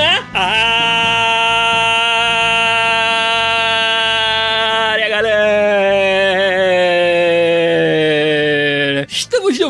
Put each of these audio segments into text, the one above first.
Podcast na área,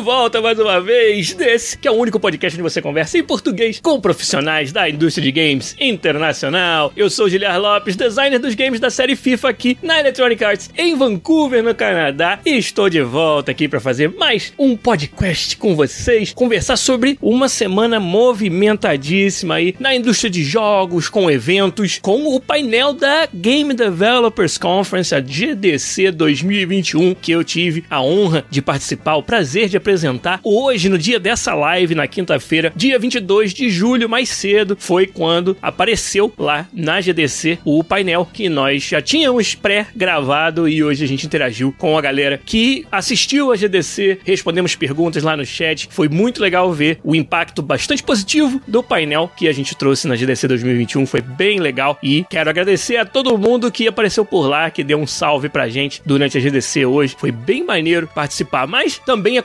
volta mais uma vez desse que é o único podcast onde você conversa em português com profissionais da indústria de games internacional. Eu sou Giliar Lopes, designer dos games da série FIFA aqui na Electronic Arts em Vancouver, no Canadá, e estou de volta aqui para fazer mais um podcast com vocês, conversar sobre uma semana movimentadíssima aí na indústria de jogos, com eventos, com o painel da Game Developers Conference, a GDC 2021, que eu tive a honra de participar, o prazer de apresentar hoje, no dia dessa live, na quinta-feira, dia 22 de julho, mais cedo, foi quando apareceu lá na GDC o painel que nós já tínhamos pré-gravado e hoje a gente interagiu com a galera que assistiu a GDC, respondemos perguntas lá no chat. Foi muito legal ver o impacto bastante positivo do painel que a gente trouxe na GDC 2021, foi bem legal e quero agradecer a todo mundo que apareceu por lá, que deu um salve pra gente durante a GDC hoje. Foi bem maneiro participar, mas também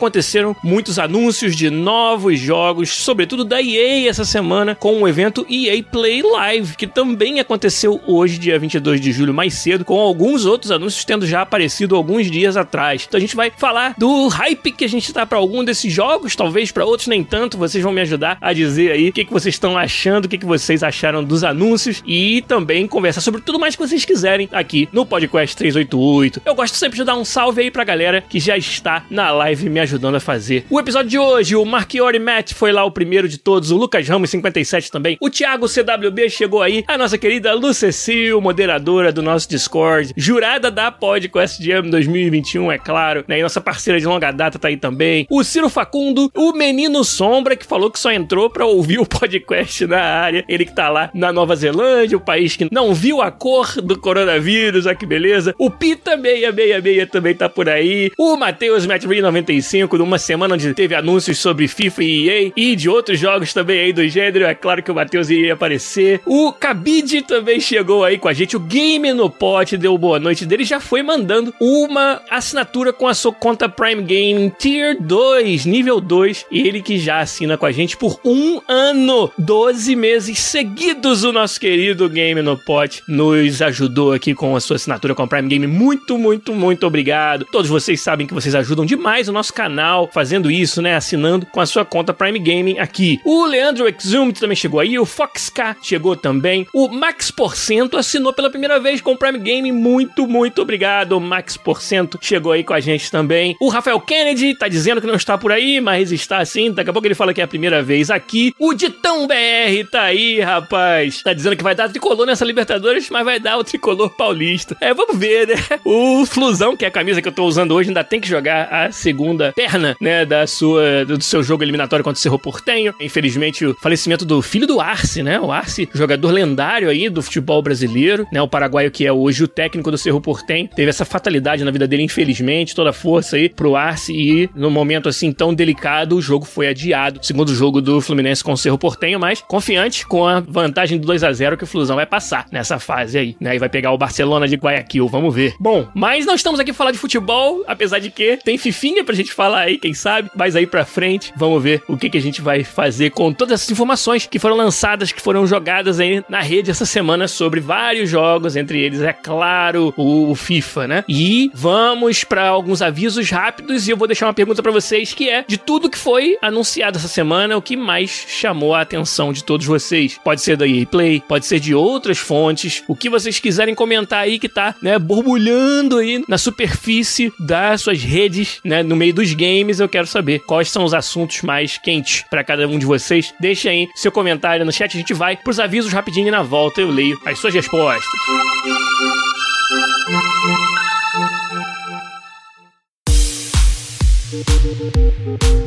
muitos anúncios de novos jogos, sobretudo da EA essa semana, com o evento EA Play Live, que também aconteceu hoje, dia 22 de julho, mais cedo, com alguns outros anúncios tendo já aparecido alguns dias atrás. Então a gente vai falar do hype que a gente tá para algum desses jogos, talvez para outros nem tanto. Vocês vão me ajudar a dizer aí o que, que vocês estão achando, o que, que vocês acharam dos anúncios e também conversar sobre tudo mais que vocês quiserem aqui no Podcast 388. Eu gosto sempre de dar um salve aí pra galera que já está na live me ajudando a fazer o episódio de hoje. O Marchiori Matt foi lá o primeiro de todos, o Lucas Ramos 57 também, o Thiago CWB chegou aí, a nossa querida Lucecil, moderadora do nosso Discord, jurada da Podcast Jam 2021, é claro, né? E nossa parceira de longa data tá aí também. O Ciro Facundo, o Menino Sombra, que falou que só entrou pra ouvir o podcast na área. Ele que tá lá na Nova Zelândia, o país que não viu a cor do coronavírus, olha que beleza. O Pita 666 também tá por aí. O Matheus Matry 95, numa semana onde teve anúncios sobre FIFA e EA e de outros jogos também aí do gênero. É claro que o Matheus iria aparecer. O Cabide também chegou aí com a gente. O Game no Pot deu boa noite dele. Já foi mandando uma assinatura com a sua conta Prime Game Tier 2, nível 2. Ele que já assina com a gente por um ano, 12 meses seguidos. O nosso querido Game no Pot nos ajudou aqui com a sua assinatura com a Prime Game. Muito, muito, muito obrigado. Todos vocês sabem que vocês ajudam demais o nosso canal fazendo isso, né? Assinando com a sua conta Prime Gaming aqui. O Leandro Exumed também chegou aí. O Fox K chegou também. O Max Porcento assinou pela primeira vez com o Prime Gaming. Muito, muito obrigado. Max Porcento chegou aí com a gente também. O Rafael Kennedy tá dizendo que não está por aí, mas está sim. Daqui a pouco ele fala que é a primeira vez aqui. O Ditão BR tá aí, rapaz. Tá dizendo que vai dar tricolor nessa Libertadores, mas vai dar o tricolor paulista. É, vamos ver, né? O Flusão, que é a camisa que eu tô usando hoje, ainda tem que jogar a segunda perna, né, da sua, do seu jogo eliminatório contra o Cerro Portenho. Infelizmente, o falecimento do filho do Arce, né? O Arce, jogador lendário aí do futebol brasileiro, né? O paraguaio que é hoje o técnico do Cerro Portenho. Teve essa fatalidade na vida dele, infelizmente. Toda a força aí pro Arce e no momento assim tão delicado, o jogo foi adiado. Segundo jogo do Fluminense com o Cerro Portenho, mas confiante com a vantagem do 2 a 0 que o Flusão vai passar nessa fase aí, né? E vai pegar o Barcelona de Guayaquil, vamos ver. Bom, mas não estamos aqui pra falar de futebol, apesar de que tem fifinha pra gente falar aí, quem sabe, mas aí pra frente, vamos ver o que, que a gente vai fazer com todas essas informações que foram lançadas, que foram jogadas aí na rede essa semana sobre vários jogos, entre eles, é claro, o FIFA, né? E vamos para alguns avisos rápidos e eu vou deixar uma pergunta para vocês que é de tudo que foi anunciado essa semana, o que mais chamou a atenção de todos vocês? Pode ser da EA Play, pode ser de outras fontes, o que vocês quiserem comentar aí que tá, né, borbulhando aí na superfície das suas redes, né, no meio dos games, eu quero saber quais são os assuntos mais quentes para cada um de vocês. Deixa aí seu comentário no chat, a gente vai pros avisos rapidinho e na volta eu leio as suas respostas. Os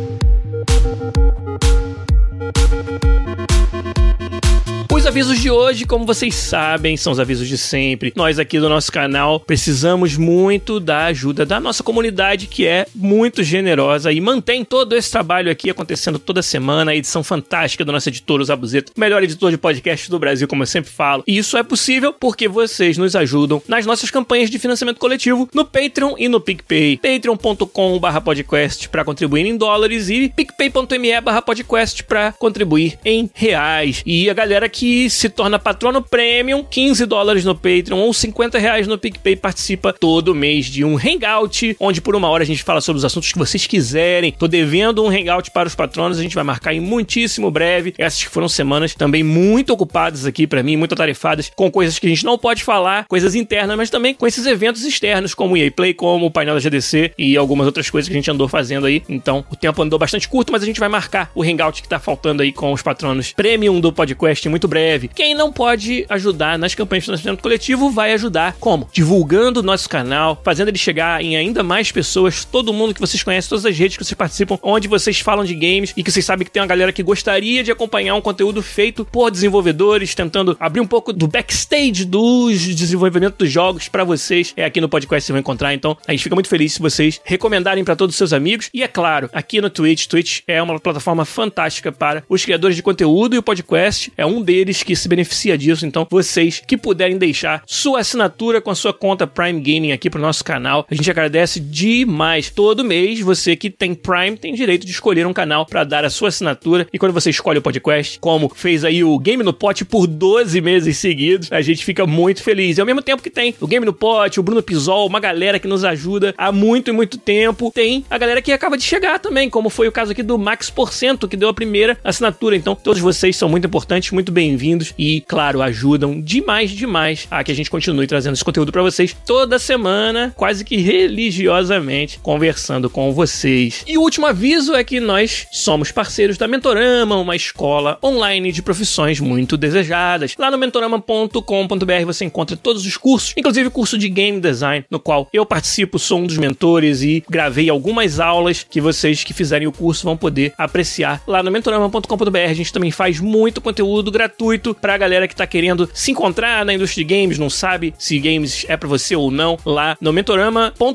avisos de hoje, como vocês sabem, são os avisos de sempre. Nós aqui do nosso canal precisamos muito da ajuda da nossa comunidade, que é muito generosa e mantém todo esse trabalho aqui acontecendo toda semana. A edição fantástica do nosso editor, o Zabuzeto, melhor editor de podcast do Brasil, como eu sempre falo. E isso é possível porque vocês nos ajudam nas nossas campanhas de financiamento coletivo no Patreon e no PicPay. patreon.com/podcast para contribuir em dólares e picpay.me/podcast para contribuir em reais. E a galera que se torna patrono premium, 15 dólares no Patreon ou 50 reais no PicPay, participa todo mês de um hangout, onde por uma hora a gente fala sobre os assuntos que vocês quiserem. Tô devendo um hangout para os patronos, a gente vai marcar em muitíssimo breve. Essas que foram semanas também muito ocupadas aqui para mim, muito atarefadas, com coisas que a gente não pode falar, coisas internas, mas também com esses eventos externos, como o EA Play, como o painel da GDC e algumas outras coisas que a gente andou fazendo aí. Então, o tempo andou bastante curto, mas a gente vai marcar o hangout que tá faltando aí com os patronos premium do podcast muito breve breve. Quem não pode ajudar nas campanhas de financiamento coletivo vai ajudar como? Divulgando o nosso canal, fazendo ele chegar em ainda mais pessoas, todo mundo que vocês conhecem, todas as redes que vocês participam, onde vocês falam de games e que vocês sabem que tem uma galera que gostaria de acompanhar um conteúdo feito por desenvolvedores, tentando abrir um pouco do backstage dos desenvolvimento dos jogos para vocês. É aqui no podcast vocês vão encontrar, então a gente fica muito feliz se vocês recomendarem para todos os seus amigos. E é claro, aqui no Twitch, Twitch é uma plataforma fantástica para os criadores de conteúdo e o podcast é um deles que se beneficia disso. Então, vocês que puderem deixar sua assinatura com a sua conta Prime Gaming aqui pro nosso canal, a gente agradece demais. Todo mês, você que tem Prime tem direito de escolher um canal para dar a sua assinatura. E quando você escolhe o podcast, como fez aí o Game no Pote por 12 meses seguidos, a gente fica muito feliz. E ao mesmo tempo que tem o Game no Pote, o Bruno Pisol, uma galera que nos ajuda há muito e muito tempo, tem a galera que acaba de chegar também, como foi o caso aqui do Max Porcento, que deu a primeira assinatura. Então, todos vocês são muito importantes, muito bem-vindos bem-vindos e, claro, ajudam demais, demais a que a gente continue trazendo esse conteúdo para vocês toda semana, quase que religiosamente, conversando com vocês. E o último aviso é que nós somos parceiros da Mentorama, uma escola online de profissões muito desejadas. Lá no mentorama.com.br você encontra todos os cursos, inclusive o curso de game design, no qual eu participo, sou um dos mentores e gravei algumas aulas que vocês que fizerem o curso vão poder apreciar lá no mentorama.com.br. A gente também faz muito conteúdo gratuito gratuito pra galera que tá querendo se encontrar na indústria de games, não sabe se games é para você ou não, lá no mentorama.com.br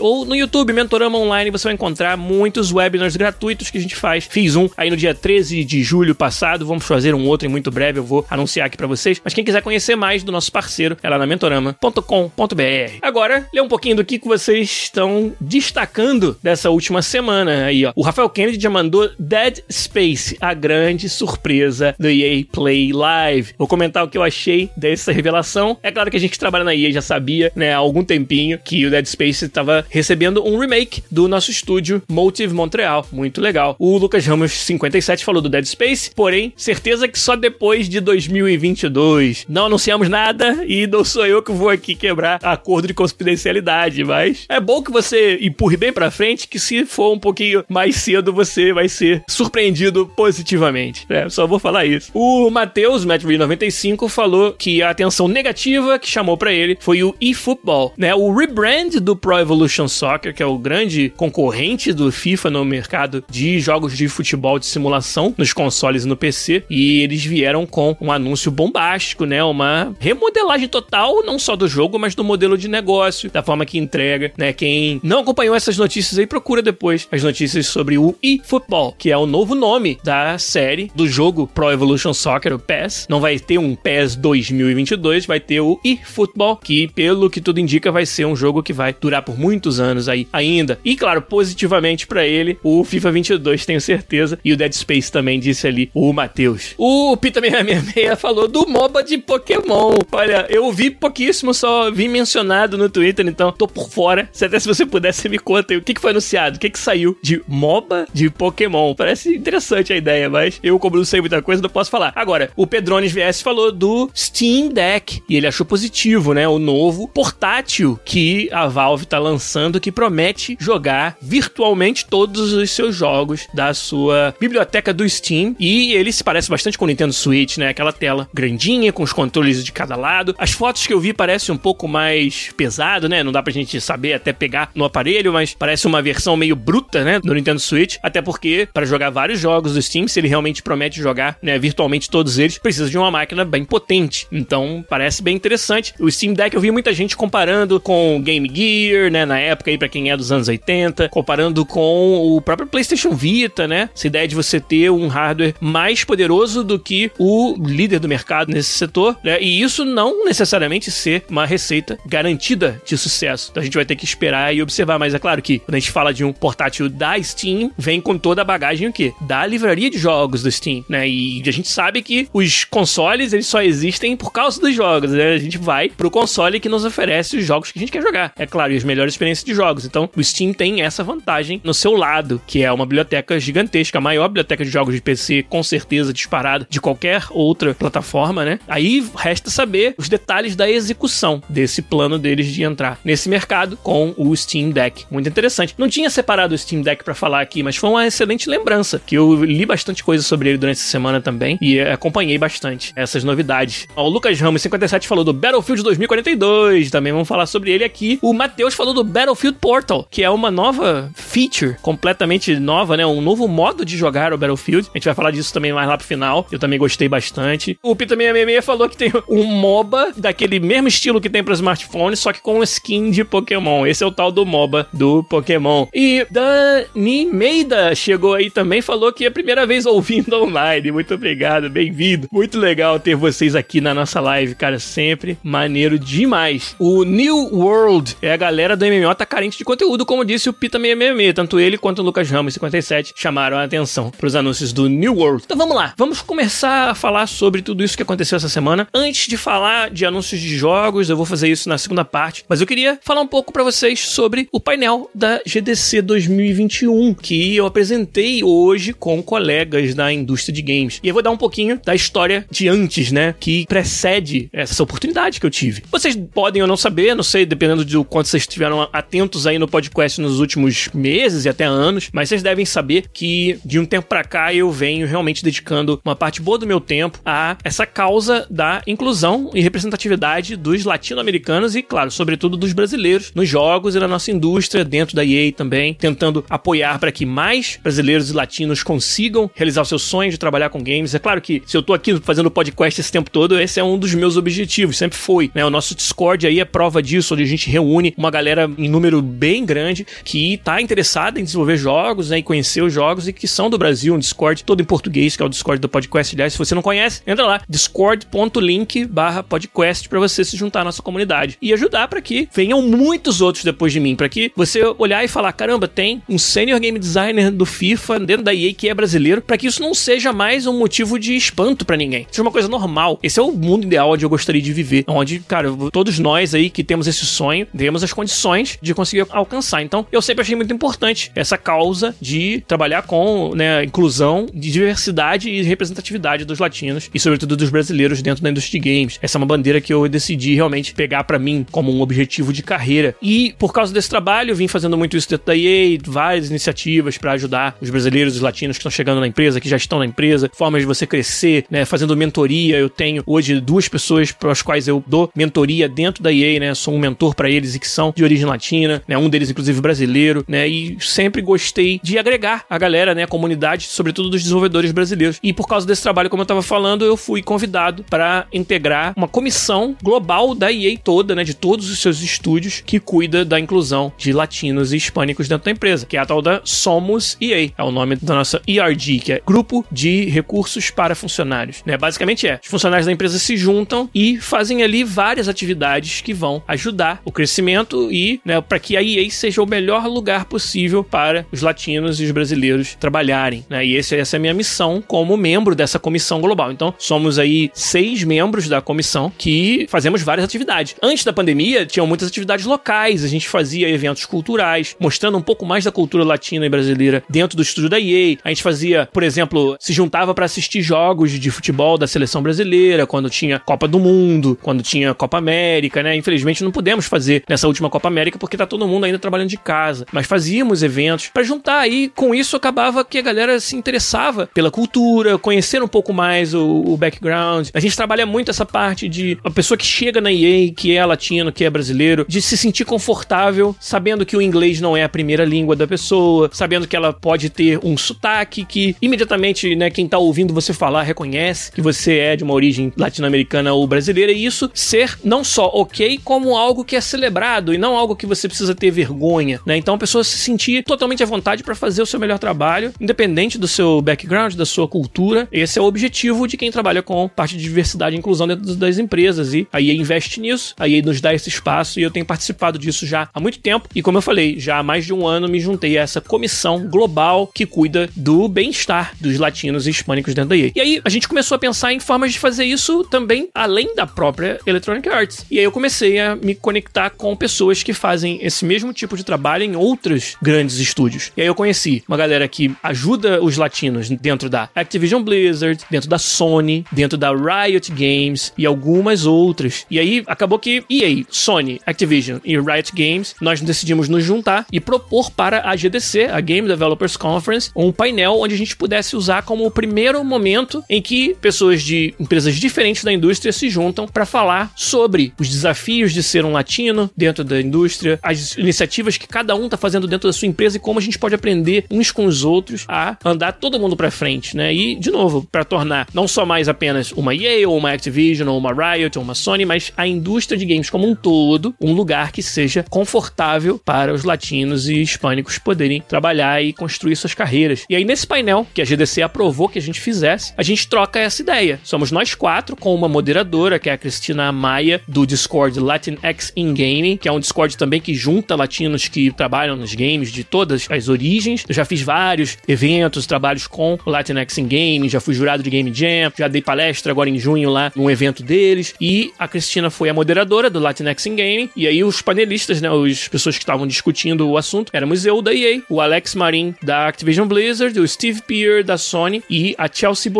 ou no YouTube Mentorama Online você vai encontrar muitos webinars gratuitos que a gente faz. Fiz um aí no dia 13 de julho passado, vamos fazer um outro em muito breve, eu vou anunciar aqui para vocês. Mas quem quiser conhecer mais do nosso parceiro, é lá na mentorama.com.br. Agora, lê um pouquinho do que, que vocês estão destacando dessa última semana aí, ó. O Rafael Kennedy já mandou Dead Space, a grande surpresa do EA Play Live. Vou comentar o que eu achei dessa revelação. É claro que a gente que trabalha na EA já sabia, né, há algum tempinho, que o Dead Space estava recebendo um remake do nosso estúdio Motive Montreal. Muito legal. O Lucas Ramos 57 falou do Dead Space, porém, certeza que só depois de 2022. Não anunciamos nada e não sou eu que vou aqui quebrar acordo de confidencialidade, mas é bom que você empurre bem pra frente, que se for um pouquinho mais cedo, você vai ser surpreendido positivamente. É, só vou falar isso. O Matheus, Matt95, falou que a atenção negativa que chamou para ele foi o eFootball, né? O rebrand do Pro Evolution Soccer, que é o grande concorrente do FIFA no mercado de jogos de futebol de simulação nos consoles e no PC, e eles vieram com um anúncio bombástico, né? Uma remodelagem total, não só do jogo, mas do modelo de negócio, da forma que entrega, né? Quem não acompanhou essas notícias aí, procura depois as notícias sobre o eFootball, que é o novo nome da série do jogo Pro Evolution Soccer PES. Não vai ter um PES 2022, vai ter o eFootball, que pelo que tudo indica vai ser um jogo que vai durar por muitos anos aí ainda. E claro, positivamente para ele, o FIFA 22, tenho certeza, e o Dead Space também disse ali o Matheus. O Pita 666 falou do MOBA de Pokémon. Olha, eu vi pouquíssimo, só vi mencionado no Twitter, então tô por fora. Se até se você pudesse me conta o que, que foi anunciado, o que, que saiu de MOBA de Pokémon. Parece interessante a ideia, mas eu, como não sei muita coisa, não posso falar. Agora, Agora, o Pedrones VS falou do Steam Deck e ele achou positivo, né? O novo portátil que a Valve tá lançando que promete jogar virtualmente todos os seus jogos da sua biblioteca do Steam e ele se parece bastante com o Nintendo Switch, né? Aquela tela grandinha com os controles de cada lado. As fotos que eu vi parecem um pouco mais pesado, né? Não dá pra gente saber até pegar no aparelho, mas parece uma versão meio bruta, né, do Nintendo Switch, até porque para jogar vários jogos do Steam, se ele realmente promete jogar, né, virtualmente todos eles, precisa de uma máquina bem potente. Então, parece bem interessante. O Steam Deck eu vi muita gente comparando com o Game Gear, né, na época aí para quem é dos anos 80, comparando com o próprio PlayStation Vita, né? Essa ideia de você ter um hardware mais poderoso do que o líder do mercado nesse setor, né? E isso não necessariamente ser uma receita garantida de sucesso. Então a gente vai ter que esperar e observar, mas é claro que quando a gente fala de um portátil da Steam, vem com toda a bagagem o quê? Da livraria de jogos do Steam, né? E a gente sabe que os consoles, eles só existem por causa dos jogos, né? A gente vai pro console que nos oferece os jogos que a gente quer jogar. É claro, e as melhores experiências de jogos. Então, o Steam tem essa vantagem no seu lado, que é uma biblioteca gigantesca, a maior biblioteca de jogos de PC, com certeza disparada de qualquer outra plataforma, né? Aí resta saber os detalhes da execução desse plano deles de entrar nesse mercado com o Steam Deck. Muito interessante. Não tinha separado o Steam Deck para falar aqui, mas foi uma excelente lembrança, que eu li bastante coisa sobre ele durante essa semana também e acompanhei bastante essas novidades. O Lucas Ramos 57 falou do Battlefield 2042, também vamos falar sobre ele aqui. O Matheus falou do Battlefield Portal, que é uma nova feature completamente nova, né? Um novo modo de jogar o Battlefield. A gente vai falar disso também mais lá pro final. Eu também gostei bastante. O Pita 666 falou que tem um MOBA daquele mesmo estilo que tem para smartphones, só que com skin de Pokémon. Esse é o tal do MOBA do Pokémon. E Dani Meida chegou aí também, falou que é a primeira vez ouvindo online. Muito obrigado, bem-vindo. Muito legal ter vocês aqui na nossa live, cara. Sempre maneiro demais. O New World é a galera do MMO tá carente de conteúdo, como disse o Pita 666. Tanto ele quanto o Lucas Ramos 57 chamaram a atenção pros anúncios do New World. Então vamos lá, vamos começar a falar sobre tudo isso que aconteceu essa semana. Antes de falar de anúncios de jogos, eu vou fazer isso na segunda parte, mas eu queria falar um pouco para vocês sobre o painel da GDC 2021 que eu apresentei hoje com colegas da indústria de games. E eu vou dar um pouquinho da história de antes, né, que precede essa oportunidade que eu tive. Vocês podem ou não saber, não sei, dependendo do quanto vocês estiveram atentos aí no podcast nos últimos meses e até anos, mas vocês devem saber que de um tempo para cá eu venho realmente dedicando uma parte boa do meu tempo a essa causa da inclusão e representatividade dos latino-americanos e, claro, sobretudo dos brasileiros nos jogos e na nossa indústria, dentro da EA também, tentando apoiar para que mais brasileiros e latinos consigam realizar o seu sonho de trabalhar com games. É claro que se eu tô aqui fazendo podcast esse tempo todo, esse é um dos meus objetivos, sempre foi, né? O nosso Discord aí é prova disso, onde a gente reúne uma galera em número bem grande que tá interessada em desenvolver jogos, né, e conhecer os jogos e que são do Brasil, um Discord todo em português, que é o Discord do podcast. Aliás, se você não conhece, entra lá, discord.link barra podcast para você se juntar à nossa comunidade e ajudar para que venham muitos outros depois de mim, para que você olhar e falar, caramba, tem um senior game designer do FIFA dentro da EA que é brasileiro, para que isso não seja mais um motivo de espanto para ninguém. Seja uma coisa normal. Esse é o mundo ideal onde eu gostaria de viver, onde, cara, todos nós aí que temos esse sonho, temos as condições de conseguir alcançar. Então, eu sempre achei muito importante essa causa de trabalhar com né, inclusão, de diversidade e representatividade dos latinos e, sobretudo, dos brasileiros dentro da indústria de games. Essa é uma bandeira que eu decidi realmente pegar para mim como um objetivo de carreira. E, por causa desse trabalho, eu vim fazendo muito isso dentro da EA, várias iniciativas para ajudar os brasileiros os latinos que estão chegando na empresa, que já estão na empresa, formas de você crescer, né, fazendo mentoria. Eu tenho hoje duas pessoas para as quais eu dou mentoria dentro da EA, né, sou um mentor para eles e que são de origem latina, né, um deles inclusive brasileiro, né, e sempre gostei de agregar a galera, né, a comunidade, sobretudo dos desenvolvedores brasileiros. E por causa desse trabalho, como eu estava falando, eu fui convidado para integrar uma comissão global da EA toda, né, de todos os seus estúdios que cuida da inclusão de latinos e hispânicos dentro da empresa, que é a tal da Somos EA, é o nome da nossa ERG, que é Grupo de Recursos para Funcionários, né? Basicamente é, os funcionários da empresa se juntam e fazem ali várias atividades que vão ajudar o crescimento e, né, para que a EA seja o melhor lugar possível para os latinos e os brasileiros trabalharem, né? E esse, essa é a minha missão como membro dessa comissão global. Então, somos aí seis membros da comissão que fazemos várias atividades. Antes da pandemia, tinham muitas atividades locais, a gente fazia eventos culturais, mostrando um pouco mais da cultura latina e brasileira dentro do estúdio da EA. A gente fazia, por exemplo, se juntava para assistir jogos de futebol da seleção brasileira, quando tinha Copa do Mundo, quando tinha Copa América, né? Infelizmente não pudemos fazer nessa última Copa América porque tá todo mundo ainda trabalhando de casa, mas fazíamos eventos para juntar aí, com isso acabava que a galera se interessava pela cultura, conhecer um pouco mais o, o background. A gente trabalha muito essa parte de a pessoa que chega na EA, que é latino, que é brasileiro, de se sentir confortável, sabendo que o inglês não é a primeira língua da pessoa, sabendo que ela pode ter um sotaque que imediatamente, né, quem tá ouvindo você falar reconhece que você é de uma origem latino-americana ou brasileira e isso ser não só ok, como algo que é celebrado e não algo que você precisa ter vergonha, né? Então a pessoa se sentir totalmente à vontade para fazer o seu melhor trabalho, independente do seu background, da sua cultura. Esse é o objetivo de quem trabalha com parte de diversidade e inclusão dentro das empresas e a EA investe nisso, a EA nos dá esse espaço e eu tenho participado disso já há muito tempo e como eu falei, já há mais de um ano me juntei a essa comissão global que cuida do bem-estar dos latinos e hispânicos dentro da EA. E aí a gente começou a pensar em formas de fazer isso também além da própria Electronic Arts. E aí eu comecei a me conectar com pessoas que fazem esse mesmo tipo de trabalho em outros grandes estúdios. E aí eu conheci uma galera que ajuda os latinos dentro da Activision Blizzard, dentro da Sony, dentro da Riot Games e algumas outras. E aí acabou que EA, Sony, Activision e Riot Games, nós decidimos nos juntar e propor para a GDC, a Game Developers Conference, um painel onde a gente pudesse usar como o primeiro momento em que pessoas de empresas diferentes da indústria se juntam para falar sobre os desafios de ser um latino dentro da indústria, as iniciativas que cada um está fazendo dentro da sua empresa e como a gente pode aprender uns com os outros a andar todo mundo para frente, né? E de novo, para tornar não só mais apenas uma EA ou uma Activision ou uma Riot ou uma Sony, mas a indústria de games como um todo, um lugar que seja confortável para os latinos e hispânicos poderem trabalhar e construir suas carreiras. E aí nesse painel que a GDC aprovou que a gente fizesse, a gente troca essa ideia. Somos nós quatro com uma moderadora, que é a Cristina Maia do Discord Latinx in Gaming, que é um Discord também que junta latinos que trabalham nos games de todas as origens. Eu já fiz vários eventos, trabalhos com o Latinx in Gaming, já fui jurado de Game Jam, já dei palestra agora em junho lá num evento deles. E a Cristina foi a moderadora do Latinx in Gaming. E aí os panelistas, né, as pessoas que estavam discutindo o assunto, éramos eu da EA, o Alex Marin da Activision Blizzard, o Steve Peer da Sony e a Chelsea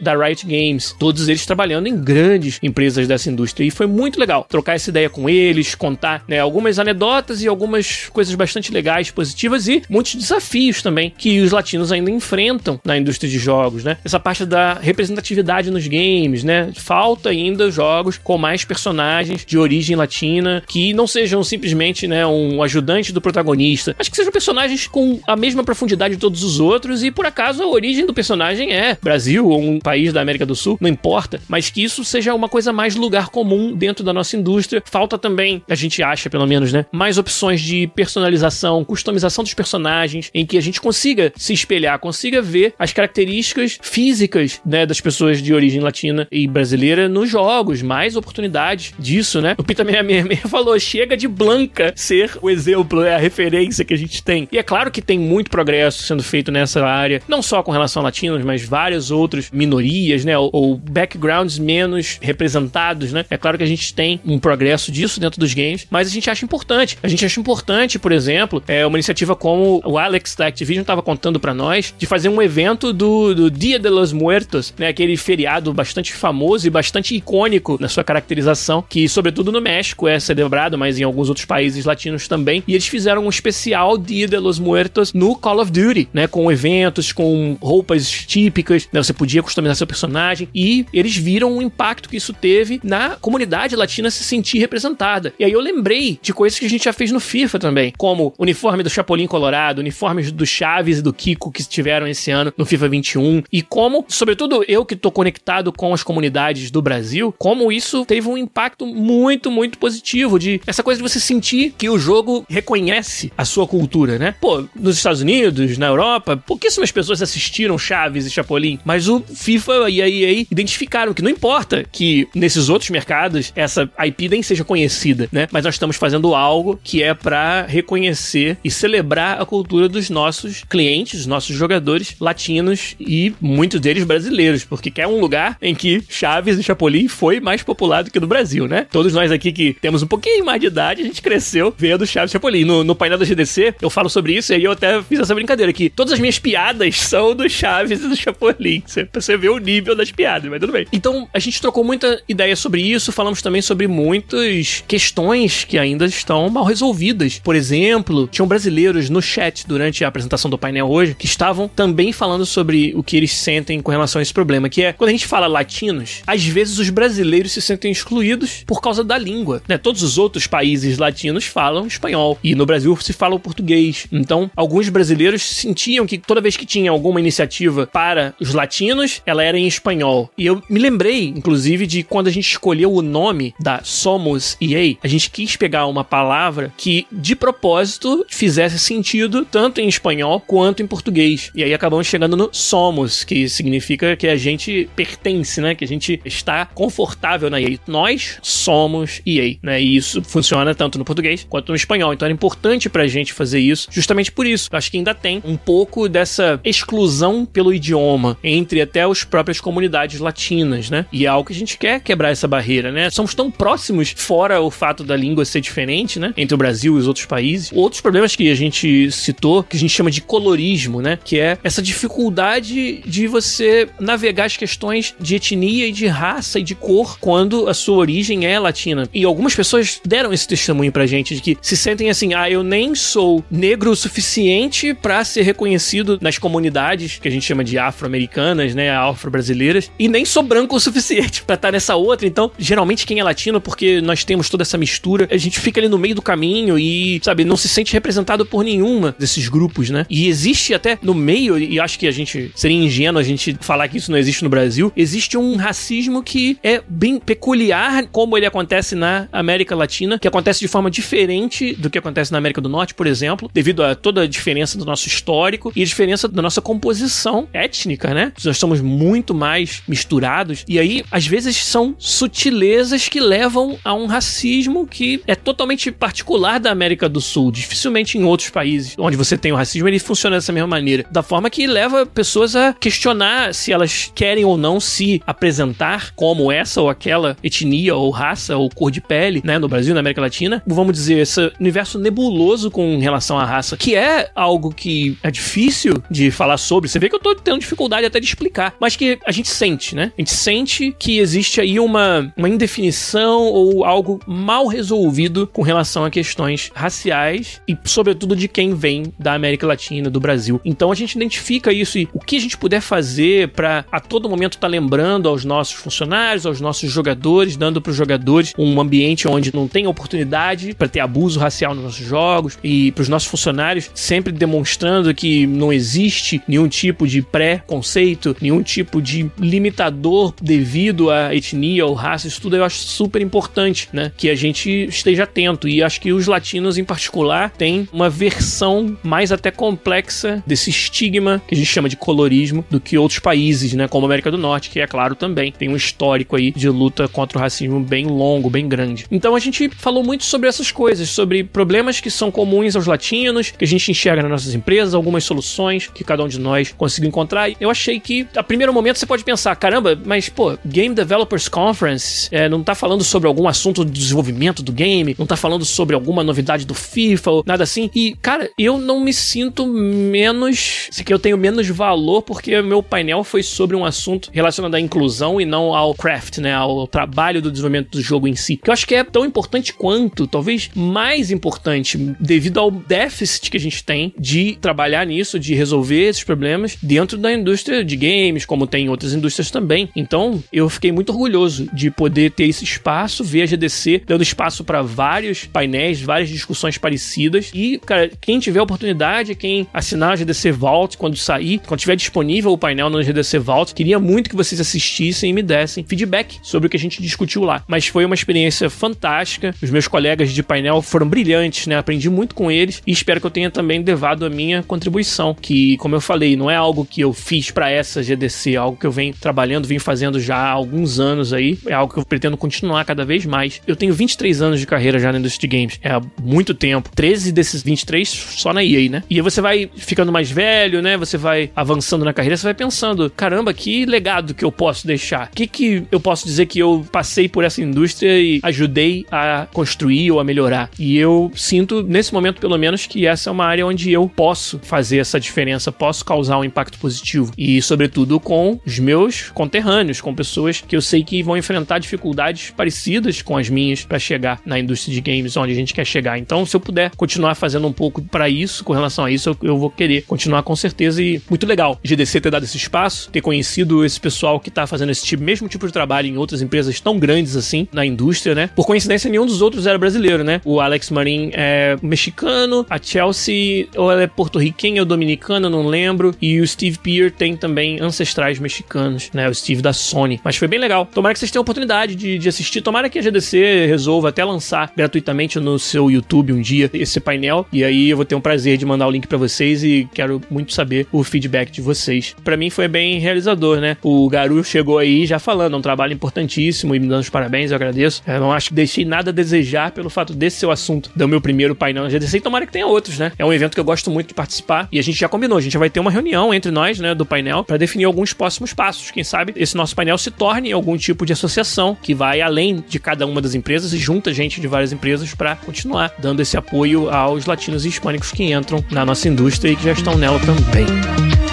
Da Riot Games. Todos eles trabalhando em grandes empresas dessa indústria. E foi muito legal trocar essa ideia com eles, contar né, algumas anedotas e algumas coisas bastante legais, positivas e muitos desafios também que os latinos ainda enfrentam na indústria de jogos, né? Essa parte da representatividade nos games, né? Falta ainda jogos com mais personagens de origem latina que não sejam simplesmente, né, um ajudante do protagonista. Acho que sejam personagens com a mesma profundidade de todos os outros e por acaso a origem do personagem é Brasil ou um país da América do Sul, não importa, mas que isso seja uma coisa mais lugar comum dentro da nossa indústria. Falta também, a gente acha pelo menos, né, mais opções de personalização, customização dos personagens, em que a gente consiga se espelhar, consiga ver as características físicas, né, das pessoas de origem latina e brasileira nos jogos, mais oportunidades disso, né? O Pita 666 falou, chega de Blanca ser o exemplo, é a referência que a gente tem. E é claro que tem muito progresso sendo feito nessa área, não só com relação a latinos, mas várias outras minorias, né, ou, ou backgrounds menos representados, né? É claro que a gente tem um progresso disso dentro dos games, mas a gente acha importante. A gente acha importante, por exemplo, é uma iniciativa como o Alex da Activision estava contando para nós, de fazer um evento do, do Dia de los Muertos, né? Aquele feriado bastante famoso e bastante icônico na sua caracterização, que sobretudo no México é celebrado, mas em alguns outros países latinos também. E eles fizeram um especial Dia de los Muertos no Call of Duty, né? Com eventos, com roupas típicas, né? Você podia customizar seu personagem e eles viram o impacto que isso teve na comunidade latina se sentir representada. E aí eu lembrei de coisas que a gente já fez no FIFA também, como uniforme do Chapolin Colorado, uniformes do Chaves e do Kiko que tiveram esse ano no FIFA 21 e como, sobretudo eu que tô conectado com as comunidades do Brasil, como isso teve um impacto muito, muito positivo de essa coisa de você sentir que o jogo reconhece a sua cultura, né? Pô, nos Estados Unidos, na Europa, pouquíssimas pessoas assistiram Chaves e Chapolin, mas o FIFA e a EA identificaram que não importa que nesses outros mercados essa IP nem seja conhecida, né? Mas nós estamos fazendo algo que é para reconhecer e celebrar a cultura dos nossos clientes, nossos jogadores latinos e muitos deles brasileiros, porque quer um lugar em que Chaves e Chapolin foi mais popular do que no Brasil, né? Todos nós aqui que temos um pouquinho mais de idade, a gente cresceu vendo Chaves e Chapolin. No, no painel da GDC, eu falo sobre isso e aí eu até fiz essa brincadeira que todas as minhas piadas são do Chaves e do Chapolin. Você vê o nível das piadas, mas tudo bem. Então, a gente trocou muita ideia sobre isso, falamos também sobre muitas questões que ainda estão mal resolvidas. Por exemplo, tinham brasileiros no chat durante a apresentação do painel hoje que estavam também falando sobre o que eles sentem com relação a esse problema, que é quando a gente fala latinos, às vezes os brasileiros se sentem excluídos por causa da língua, né? Todos os outros países latinos falam espanhol e no Brasil se fala o português. Então, alguns brasileiros sentiam que toda vez que tinha alguma iniciativa para os latinos, ela era em espanhol. E eu me lembrei, inclusive, de quando a gente escolheu o nome da Somos EA, a gente quis pegar uma palavra que, de propósito, fizesse sentido tanto em espanhol quanto em português. E aí acabamos chegando no Somos, que significa que a gente pertence, né? Que a gente está confortável na EA. Nós somos EA, né? E isso funciona tanto no português quanto no espanhol. Então era importante pra gente fazer isso, justamente por isso. Eu acho que ainda tem um pouco dessa exclusão pelo idioma entre até as próprias comunidades latinas, né? E é algo que a gente quer quebrar essa barreira, né? Somos tão próximos, fora o fato da língua ser diferente, né? Entre o Brasil e os outros países. Outros problemas que a gente citou, que a gente chama de colorismo, né? Que é essa dificuldade de você navegar as questões de etnia e de raça e de cor quando a sua origem é latina. E algumas pessoas deram esse testemunho pra gente de que se sentem assim, ah, eu nem sou negro o suficiente para ser reconhecido nas comunidades que a gente chama de afro-americanas, né, afro-brasileiras, e nem sou branco o suficiente para estar tá nessa outra. Então, geralmente quem é latino, porque nós temos toda essa mistura, a gente fica ali no meio do caminho e, sabe, não se sente representado por nenhuma desses grupos, né? E existe até no meio, e acho que a gente seria ingênuo a gente falar que isso não existe no Brasil, existe um racismo que é bem peculiar como ele acontece na América Latina, que acontece de forma diferente do que acontece na América do Norte, por exemplo, devido a toda a diferença do nosso histórico e a diferença da nossa composição étnica, né? Nós somos muito mais misturados e aí às vezes são sutilezas que levam a um racismo que é totalmente particular da América do Sul, dificilmente em outros países onde você tem o racismo ele funciona dessa mesma maneira, da forma que leva pessoas a questionar se elas querem ou não se apresentar como essa ou aquela etnia ou raça ou cor de pele, né, no Brasil, na América Latina. Vamos dizer, esse universo nebuloso com relação à raça, que é algo que é difícil de falar sobre. Você vê que eu tô tendo dificuldade até de explicar, mas que a gente sente, né? A gente sente que existe aí uma, uma indefinição ou algo mal resolvido com relação a questões raciais e, sobretudo, de quem vem da América Latina, do Brasil. Então a gente identifica isso e o que a gente puder fazer para a todo momento estar tá lembrando aos nossos funcionários, aos nossos jogadores, dando para os jogadores um ambiente onde não tem oportunidade para ter abuso racial nos nossos jogos e para os nossos funcionários sempre demonstrando que não existe nenhum tipo de pré-conceito, nenhum tipo de limitador devido à etnia ou raça. Isso tudo eu acho super importante, né? Que a gente esteja atento e acho que os latinos em particular têm uma versão mais até complexa desse estigma que a gente chama de colorismo do que outros países, né? Como a América do Norte, que é claro também tem um histórico aí de luta contra o racismo bem longo, bem grande. Então a gente falou muito sobre essas coisas, sobre problemas que são comuns aos latinos, que a gente enxerga nas nossas empresas, algumas soluções que cada um de nós conseguiu encontrar. Eu achei que, a primeiro momento, você pode pensar: caramba, mas pô, Game Developers Conference é, não tá falando sobre algum assunto de desenvolvimento do game, não tá falando sobre alguma novidade do FIFA ou nada assim. E, cara, eu não me sinto menos. Se que eu tenho menos valor porque meu painel foi sobre um assunto relacionado à inclusão e não ao craft, né? Ao trabalho do desenvolvimento do jogo em si. Que eu acho que é tão importante quanto, talvez mais importante, devido ao déficit que a gente tem de trabalhar nisso, de resolver esses problemas dentro da indústria de games, como tem em outras indústrias também. Então, eu fiquei muito orgulhoso de poder ter esse espaço, ver a GDC dando espaço para vários painéis, várias discussões parecidas. E, cara, quem tiver oportunidade, quem assinar a GDC Vault quando sair, quando tiver disponível o painel no GDC Vault, queria muito que vocês assistissem e me dessem feedback sobre o que a gente discutiu lá. Mas foi uma experiência fantástica. Os meus colegas de painel foram brilhantes, né? Aprendi muito com eles e espero que eu tenha também levado a minha contribuição, que, como eu falei, não é algo que eu fiz para essa GDC, é algo que eu venho trabalhando, venho fazendo já há alguns anos aí, é algo que eu pretendo continuar cada vez mais. Eu tenho 23 anos de carreira já na indústria de games, é muito tempo. 13 desses 23 só na EA, né? E aí você vai ficando mais velho, né? Você vai avançando na carreira, você vai pensando, caramba, que legado que eu posso deixar? O que que eu posso dizer que eu passei por essa indústria e ajudei a construir ou a melhorar? E eu sinto, nesse momento pelo menos, que essa é uma área onde eu posso fazer essa diferença, posso causar um impacto positivo. E, sobretudo, tudo com os meus conterrâneos, com pessoas que eu sei que vão enfrentar dificuldades parecidas com as minhas para chegar na indústria de games onde a gente quer chegar. Então, se eu puder continuar fazendo um pouco para isso, com relação a isso, eu, eu, vou querer continuar com certeza e muito legal. GDC ter dado esse espaço, ter conhecido esse pessoal que tá fazendo esse tipo, mesmo tipo de trabalho em outras empresas tão grandes assim na indústria, né? Por coincidência, nenhum dos outros era brasileiro, né? O Alex Marin é mexicano, a Chelsea ou ela é porto-riquenha ou dominicana, não lembro, e o Steve Peer tem também ancestrais mexicanos, né? O Steve da Sony. Mas foi bem legal. Tomara que vocês tenham oportunidade de, de assistir. Tomara que a GDC resolva até lançar gratuitamente no seu YouTube um dia esse painel. E aí eu vou ter um prazer de mandar o link para vocês e quero muito saber o feedback de vocês. Para mim foi bem realizador, né? O Garu chegou aí já falando, é um trabalho importantíssimo e me dando os parabéns, eu agradeço. Eu não acho que deixei nada a desejar pelo fato desse seu assunto do meu primeiro painel na GDC e tomara que tenha outros, né? É um evento que eu gosto muito de participar e a gente já combinou, a gente vai ter uma reunião entre nós, né, do painel para definir alguns próximos passos. Quem sabe esse nosso painel se torne algum tipo de associação que vai além de cada uma das empresas e junta gente de várias empresas para continuar dando esse apoio aos latinos e hispânicos que entram na nossa indústria e que já estão nela também.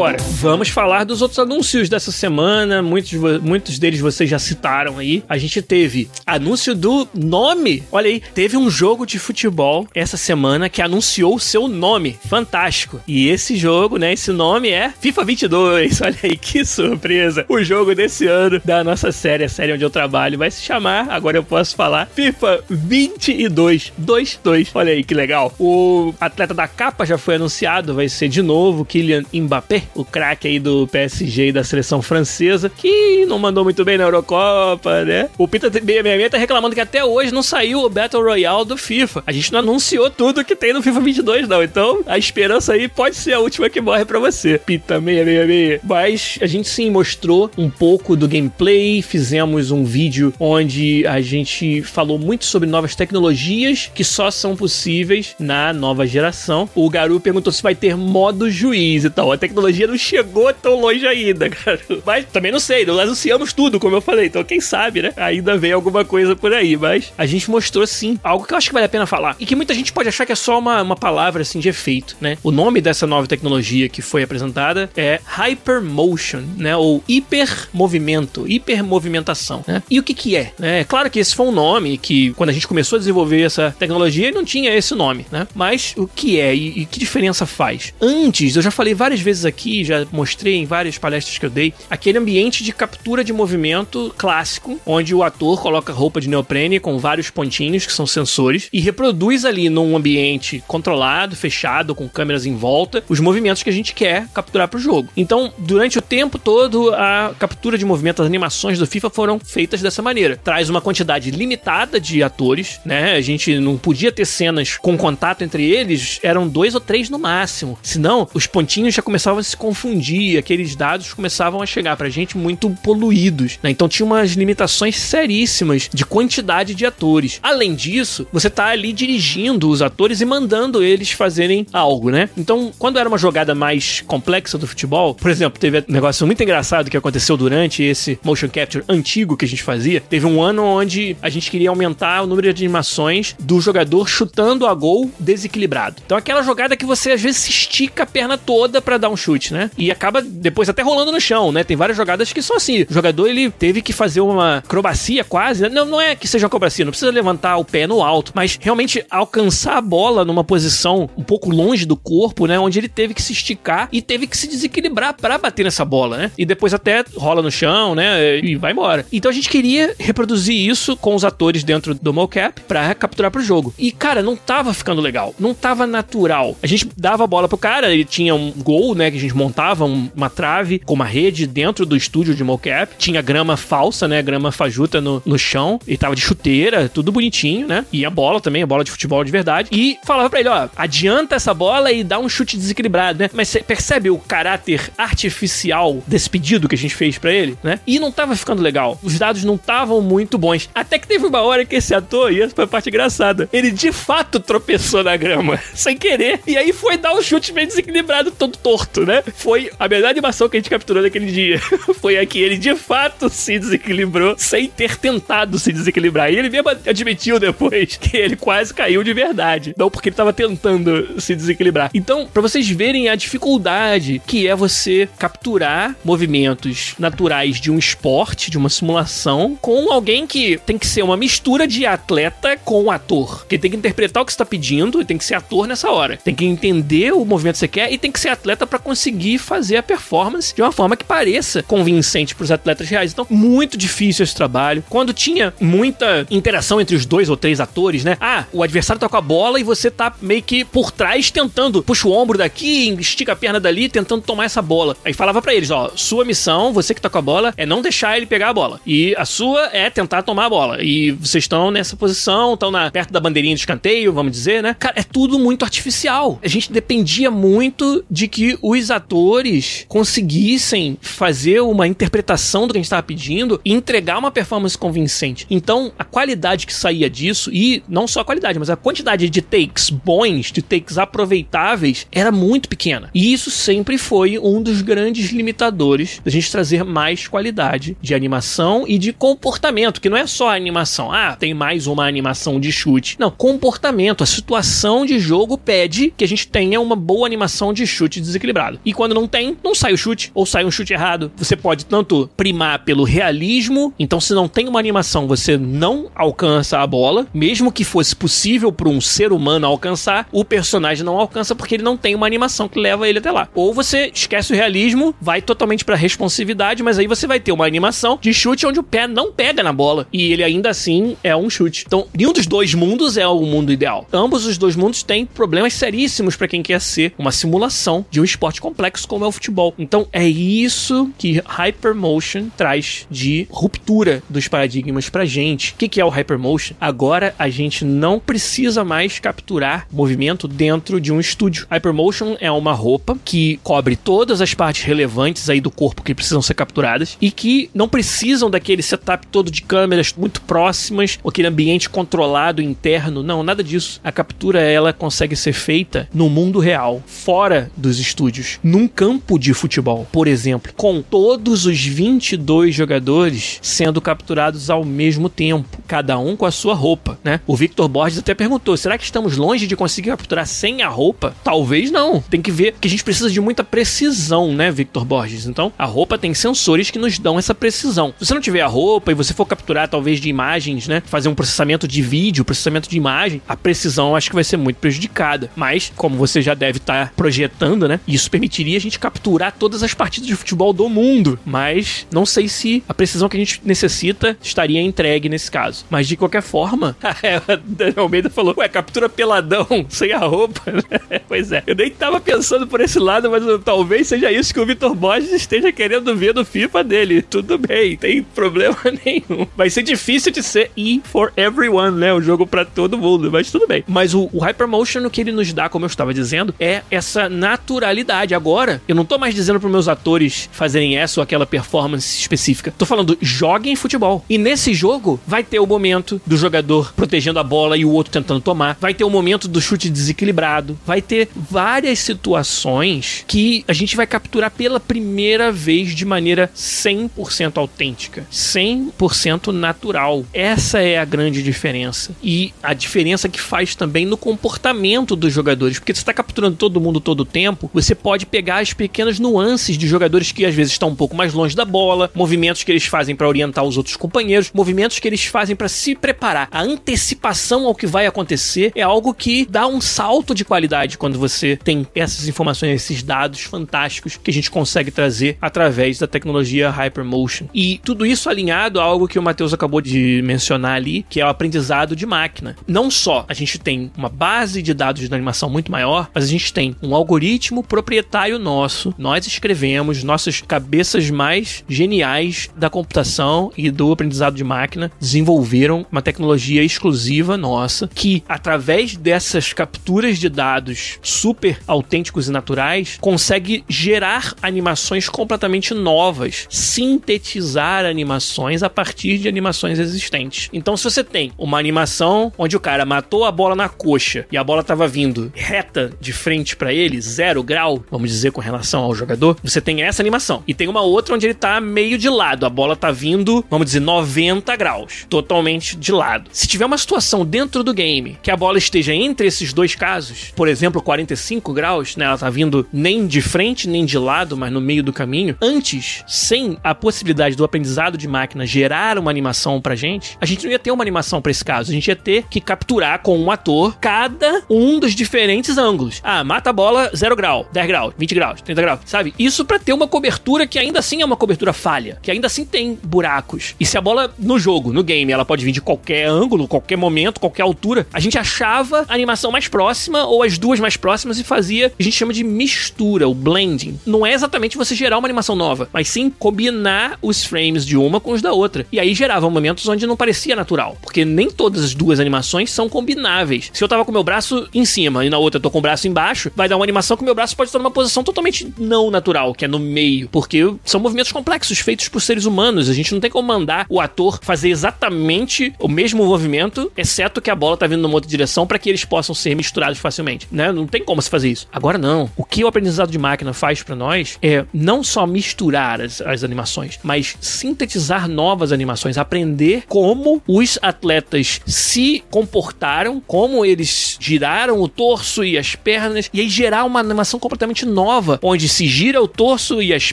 Agora, vamos falar dos outros anúncios dessa semana. Muitos, muitos deles vocês já citaram aí. A gente teve anúncio do nome. Olha aí, teve um jogo de futebol essa semana que anunciou o seu nome. Fantástico. E esse jogo, né? Esse nome é FIFA 22. Olha aí, que surpresa. O jogo desse ano da nossa série, a série onde eu trabalho, vai se chamar, agora eu posso falar, FIFA 22. 2-2. Olha aí que legal. O atleta da capa já foi anunciado, vai ser de novo Kylian Mbappé o craque aí do PSG e da seleção francesa, que não mandou muito bem na Eurocopa, né? O Pita 666 tá reclamando que até hoje não saiu o Battle Royale do FIFA. A gente não anunciou tudo que tem no FIFA 22, não. Então, a esperança aí pode ser a última que morre para você. Pita 666. Mas a gente sim mostrou um pouco do gameplay, fizemos um vídeo onde a gente falou muito sobre novas tecnologias que só são possíveis na nova geração. O Garu perguntou se vai ter modo juiz e tal. A tecnologia tecnologia não chegou tão longe ainda, cara. Mas também não sei, nós anunciamos tudo, como eu falei. Então, quem sabe, né? Ainda vem alguma coisa por aí. Mas a gente mostrou sim algo que eu acho que vale a pena falar. E que muita gente pode achar que é só uma, uma palavra assim de efeito, né? O nome dessa nova tecnologia que foi apresentada é Hypermotion, né? Ou hipermovimento, hipermovimentação, né? E o que que é? É claro que esse foi um nome que quando a gente começou a desenvolver essa tecnologia não tinha esse nome, né? Mas o que é e, e que diferença faz? Antes, eu já falei várias vezes aqui, já mostrei em várias palestras que eu dei, aquele ambiente de captura de movimento clássico, onde o ator coloca roupa de neoprene com vários pontinhos, que são sensores, e reproduz ali num ambiente controlado, fechado, com câmeras em volta, os movimentos que a gente quer capturar para o jogo. Então, durante o tempo todo, a captura de movimento, as animações do FIFA foram feitas dessa maneira. Traz uma quantidade limitada de atores, né? A gente não podia ter cenas com contato entre eles, eram dois ou três no máximo. Senão, os pontinhos já começavam a se confundir, aqueles dados começavam a chegar pra gente muito poluídos, né? Então tinha umas limitações seríssimas de quantidade de atores. Além disso, você tá ali dirigindo os atores e mandando eles fazerem algo, né? Então, quando era uma jogada mais complexa do futebol, por exemplo, teve um negócio muito engraçado que aconteceu durante esse motion capture antigo que a gente fazia. Teve um ano onde a gente queria aumentar o número de animações do jogador chutando a gol desequilibrado. Então, aquela jogada que você às vezes se estica a perna toda para dar um chute né? E acaba depois até rolando no chão, né? Tem várias jogadas que são assim. O jogador ele teve que fazer uma acrobacia quase. Né? Não, não é que seja acrobacia, não precisa levantar o pé no alto, mas realmente alcançar a bola numa posição um pouco longe do corpo, né? Onde ele teve que se esticar e teve que se desequilibrar para bater nessa bola, né? E depois até rola no chão, né? E vai embora. Então a gente queria reproduzir isso com os atores dentro do mocap para capturar pro jogo. E cara, não tava ficando legal, não tava natural. A gente dava a bola pro cara, ele tinha um gol, né? Que a gente montava uma trave com uma rede dentro do estúdio de mocap. Tinha grama falsa, né? Grama fajuta no, no chão. E tava de chuteira, tudo bonitinho, né? E a bola também, a bola de futebol de verdade. E falava pra ele, ó, adianta essa bola e dá um chute desequilibrado, né? Mas você percebe o caráter artificial desse pedido que a gente fez para ele, né? E não tava ficando legal. Os dados não estavam muito bons. Até que teve uma hora que esse ator, e essa foi a parte engraçada, ele de fato tropeçou na grama, sem querer. E aí foi dar um chute meio desequilibrado, todo torto, né? Foi a melhor animação que a gente capturou naquele dia. Foi aqui ele de fato se desequilibrou sem ter tentado se desequilibrar. E ele mesmo admitiu depois que ele quase caiu de verdade. Não porque ele tava tentando se desequilibrar. Então, para vocês verem a dificuldade que é você capturar movimentos naturais de um esporte, de uma simulação, com alguém que tem que ser uma mistura de atleta com ator. Que tem que interpretar o que está pedindo e tem que ser ator nessa hora. Tem que entender o movimento que você quer e tem que ser atleta para conseguir fazer a performance de uma forma que pareça convincente para os atletas reais. Então, muito difícil esse trabalho. Quando tinha muita interação entre os dois ou três atores, né? Ah, o adversário tá com a bola e você tá meio que por trás tentando, puxa o ombro daqui, estica a perna dali, tentando tomar essa bola. Aí falava para eles, ó, sua missão, você que tá com a bola, é não deixar ele pegar a bola. E a sua é tentar tomar a bola. E vocês estão nessa posição, estão perto da bandeirinha de escanteio, vamos dizer, né? Cara, é tudo muito artificial. A gente dependia muito de que os atores conseguissem fazer uma interpretação do que a gente estava pedindo e entregar uma performance convincente. Então, a qualidade que saía disso, e não só a qualidade, mas a quantidade de takes bons, de takes aproveitáveis, era muito pequena. E isso sempre foi um dos grandes limitadores da gente trazer mais qualidade de animação e de comportamento, que não é só a animação. Ah, tem mais uma animação de chute. Não, comportamento. A situação de jogo pede que a gente tenha uma boa animação de chute desequilibrado. E quando não tem, não sai o chute, ou sai um chute errado. Você pode tanto primar pelo realismo, então se não tem uma animação, você não alcança a bola, mesmo que fosse possível para um ser humano alcançar, o personagem não alcança porque ele não tem uma animação que leva ele até lá. Ou você esquece o realismo, vai totalmente para responsividade, mas aí você vai ter uma animação de chute onde o pé não pega na bola e ele ainda assim é um chute. Então, nenhum dos dois mundos é o mundo ideal. Ambos os dois mundos têm problemas seríssimos para quem quer ser uma simulação de um esporte complexo como é o futebol. Então, é isso que Hypermotion traz de ruptura dos paradigmas pra gente. O que, é o Hypermotion? Agora a gente não precisa mais capturar movimento dentro de um estúdio. Hypermotion é uma roupa que cobre todas as partes relevantes aí do corpo que precisam ser capturadas e que não precisam daquele setup todo de câmeras muito próximas, ou aquele ambiente controlado interno. Não, nada disso. A captura ela consegue ser feita no mundo real, fora dos estúdios, num campo de futebol, por exemplo, com todos os 22 jogadores sendo capturados ao mesmo tempo, cada um com a sua roupa, né? O Victor Borges até perguntou: será que estamos longe de conseguir capturar sem a roupa? Talvez não. Tem que ver que a gente precisa de muita precisão, né, Victor Borges? Então, a roupa tem sensores que nos dão essa precisão. Se você não tiver a roupa e você for capturar talvez de imagens, né, fazer um processamento de vídeo, processamento de imagem, a precisão acho que vai ser muito prejudicada. Mas, como você já deve estar tá projetando, né, isso permitiria a gente capturar todas as partidas de futebol do mundo. Mas não sei se a precisão que a gente necessita estaria entregue nesse caso. Mas de qualquer forma, a Daniel Almeida falou: Ué, captura peladão sem a roupa. pois é. Eu nem tava pensando por esse lado, mas talvez seja isso que o Vitor Borges esteja querendo ver no FIFA dele. Tudo bem, tem problema nenhum. Vai ser difícil de ser E for Everyone, né? O jogo para todo mundo, mas tudo bem. Mas o, o Hypermotion, o que ele nos dá, como eu estava dizendo, é essa naturalidade. Agora, eu não tô mais dizendo para meus atores fazerem essa ou aquela performance específica. Tô falando, joguem futebol. E nesse jogo, vai ter o momento do jogador protegendo a bola e o outro tentando tomar. Vai ter o momento do chute desequilibrado. Vai ter várias situações que a gente vai capturar pela primeira vez de maneira 100% autêntica, 100% natural. Essa é a grande diferença. E a diferença que faz também no comportamento dos jogadores, porque você está capturando todo mundo todo o tempo, você pode pegar as pequenas nuances de jogadores que às vezes estão um pouco mais longe da bola, movimentos que eles fazem para orientar os outros companheiros, movimentos que eles fazem para se preparar. A antecipação ao que vai acontecer é algo que dá um salto de qualidade quando você tem essas informações, esses dados fantásticos que a gente consegue trazer através da tecnologia Hypermotion. E tudo isso alinhado a algo que o Matheus acabou de mencionar ali, que é o aprendizado de máquina. Não só a gente tem uma base de dados de animação muito maior, mas a gente tem um algoritmo proprietário nosso. Nós escrevemos, nossas cabeças mais geniais da computação e do aprendizado de máquina desenvolveram uma tecnologia exclusiva nossa que, através dessas capturas de dados super autênticos e naturais, consegue gerar animações completamente novas, sintetizar animações a partir de animações existentes. Então, se você tem uma animação onde o cara matou a bola na coxa e a bola estava vindo reta de frente para ele, zero grau, vamos dizer, com relação ao jogador, você tem essa animação. E tem uma outra onde ele tá meio de lado. A bola tá vindo, vamos dizer, 90 graus. Totalmente de lado. Se tiver uma situação dentro do game que a bola esteja entre esses dois casos, por exemplo, 45 graus, né? Ela tá vindo nem de frente nem de lado, mas no meio do caminho. Antes, sem a possibilidade do aprendizado de máquina gerar uma animação pra gente, a gente não ia ter uma animação para esse caso. A gente ia ter que capturar com um ator cada um dos diferentes ângulos. Ah, mata a bola 0 grau, 10 graus, 20 graus, 30 graus, sabe? Isso para ter uma cobertura que ainda assim é uma cobertura falha, que ainda assim tem buracos. E se a bola no jogo, no game, ela pode vir de qualquer ângulo, qualquer momento, qualquer altura, a gente achava a animação mais próxima ou as duas mais próximas e fazia, a gente chama de mistura, o blending. Não é exatamente você gerar uma animação nova, mas sim combinar os frames de uma com os da outra. E aí gerava momentos onde não parecia natural, porque nem todas as duas animações são combináveis. Se eu tava com meu braço em cima e na outra eu tô com o braço embaixo, vai dar uma animação que meu braço pode estar numa posição totalmente não natural, que é no meio, porque são movimentos complexos feitos por seres humanos. A gente não tem como mandar o ator fazer exatamente o mesmo movimento, exceto que a bola tá vindo numa outra direção para que eles possam ser misturados facilmente, né? Não tem como se fazer isso. Agora não. O que o aprendizado de máquina faz para nós é não só misturar as, as animações, mas sintetizar novas animações, aprender como os atletas se comportaram, como eles giraram o torso e as pernas, e aí gerar uma animação completamente nova, onde se gira o torso e as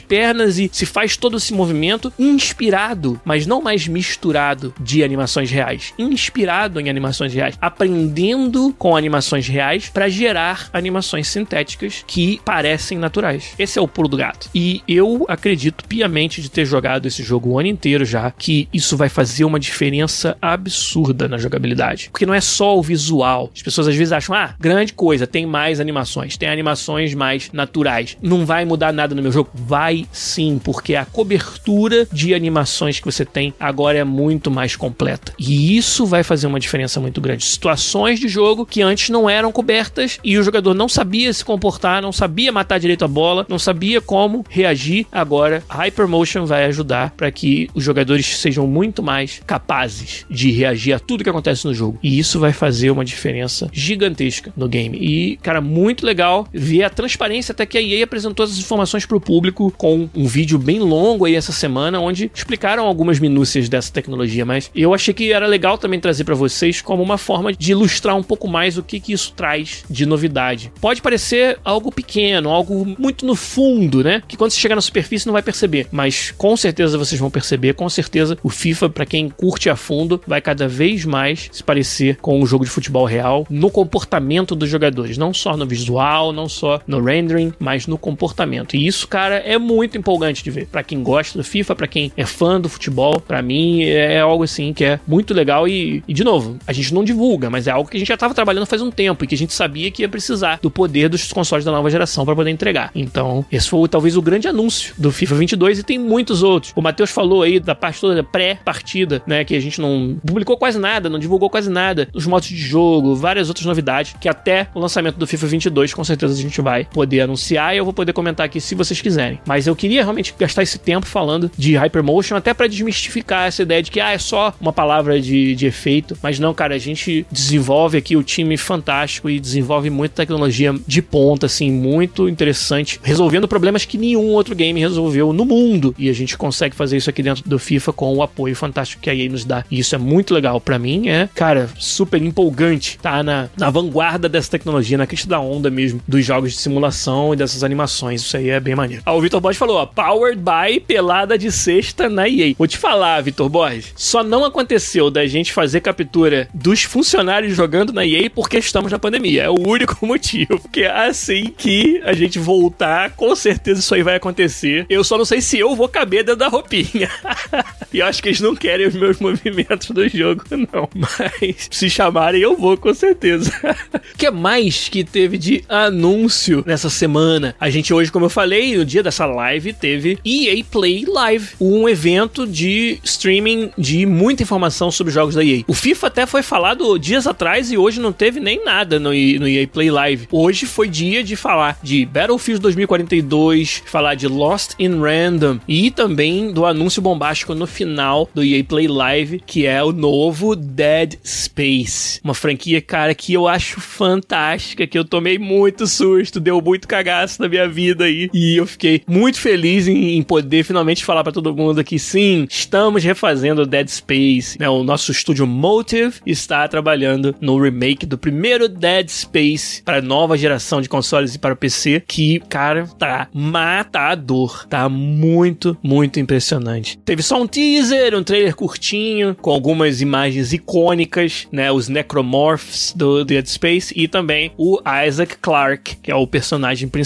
pernas e se faz todo esse movimento inspirado, mas não mais misturado de animações reais, inspirado em animações reais, aprendendo com animações reais para gerar animações sintéticas que parecem naturais. Esse é o pulo do gato. E eu acredito piamente de ter jogado esse jogo o ano inteiro já que isso vai fazer uma diferença absurda na jogabilidade. Porque não é só o visual. As pessoas às vezes acham, ah, grande coisa, tem mais animações, tem animações mais naturais. Não vai mudar nada no meu jogo? Vai sim, porque a cobertura de animações que você tem agora é muito mais completa. E isso vai fazer uma diferença muito grande. Situações de jogo que antes não eram cobertas e o jogador não sabia se comportar, não sabia matar direito a bola, não sabia como reagir. Agora, Hypermotion vai ajudar para que os jogadores sejam muito mais capazes de reagir a tudo que acontece no jogo. E isso vai fazer uma diferença gigantesca no game. E, cara, muito legal ver a transparência até que a EA apresentou essas informações para o público com um vídeo bem longo aí essa semana, onde explicaram algumas minúcias dessa tecnologia. Mas eu achei que era legal também trazer para vocês como uma forma de ilustrar um pouco mais o que, que isso traz de novidade. Pode parecer algo pequeno, algo muito no fundo, né? Que quando você chegar na superfície não vai perceber, mas com certeza vocês vão perceber, com certeza o FIFA, para quem curte a fundo, vai cada vez mais se parecer com um jogo de futebol real no comportamento dos jogadores, não só no visual, não só no rendering, mas no comportamento. E isso, cara, é muito empolgante de ver. Para quem gosta do FIFA, para quem é fã do futebol, para mim é algo assim que é muito legal e, e, de novo, a gente não divulga, mas é algo que a gente já estava trabalhando faz um tempo e que a gente sabia que ia precisar do poder dos consoles da nova geração para poder entregar. Então, esse foi talvez o grande anúncio do FIFA 22 e tem muitos outros. O Matheus falou aí da parte toda pré-partida, né, que a gente não publicou quase nada, não divulgou quase nada, os modos de jogo, várias outras novidades que até o lançamento do FIFA 22 com certeza a gente vai poder anunciar e eu vou poder comentar aqui se vocês quiserem. Mas eu queria realmente gastar esse tempo falando de Hypermotion até para desmistificar essa ideia de que ah, é só uma palavra de, de efeito, mas não, cara, a gente desenvolve aqui o time fantástico e desenvolve muita tecnologia de ponta, assim, muito interessante, resolvendo problemas que nenhum outro game resolveu no mundo. E a gente consegue fazer isso aqui dentro do FIFA com o apoio fantástico que a EA nos dá. E isso é muito legal. para mim é, cara, super empolgante tá na, na vanguarda dessa tecnologia, na crista da onda mesmo, dos jogos de simulação e dessas animações. Isso aí é bem maneiro. Ah, o Vitor Borges falou, ó, Powered by pelada de sexta na EA. Vou te falar, Vitor Borges, só não aconteceu da gente fazer captura dos funcionários jogando na EA porque estamos na pandemia. É o único motivo. Porque assim que a gente voltar, com certeza isso aí vai acontecer. Eu só não sei se eu vou caber dentro da roupinha. e eu acho que eles não querem os meus movimentos do jogo, não. Mas se chamarem, eu vou, com certeza. O que mais que teve de anúncio nessa semana? A gente hoje, como eu falei, no dia dessa live, teve EA Play Live, um evento de streaming de muita informação sobre jogos da EA. O FIFA até foi falado dias atrás e hoje não teve nem nada no, no EA Play Live. Hoje foi dia de falar de Battlefield 2042, falar de Lost in Random e também do anúncio bombástico no final do EA Play Live, que é o novo Dead Space. Uma franquia, cara, que eu acho fantástica, que eu tomei muito susto, deu muito na minha vida aí. E eu fiquei muito feliz em, em poder poder finalmente falar para todo mundo que sim, estamos refazendo Dead Space. Né? O nosso estúdio Motive está trabalhando no remake do primeiro Dead Space para nova geração de consoles e para o PC, que, cara, tá matador. Tá muito, muito impressionante. Teve só um teaser, um trailer curtinho, com algumas imagens icônicas, né? Os necromorphs do Dead Space e também o Isaac Clarke, que é o personagem principal,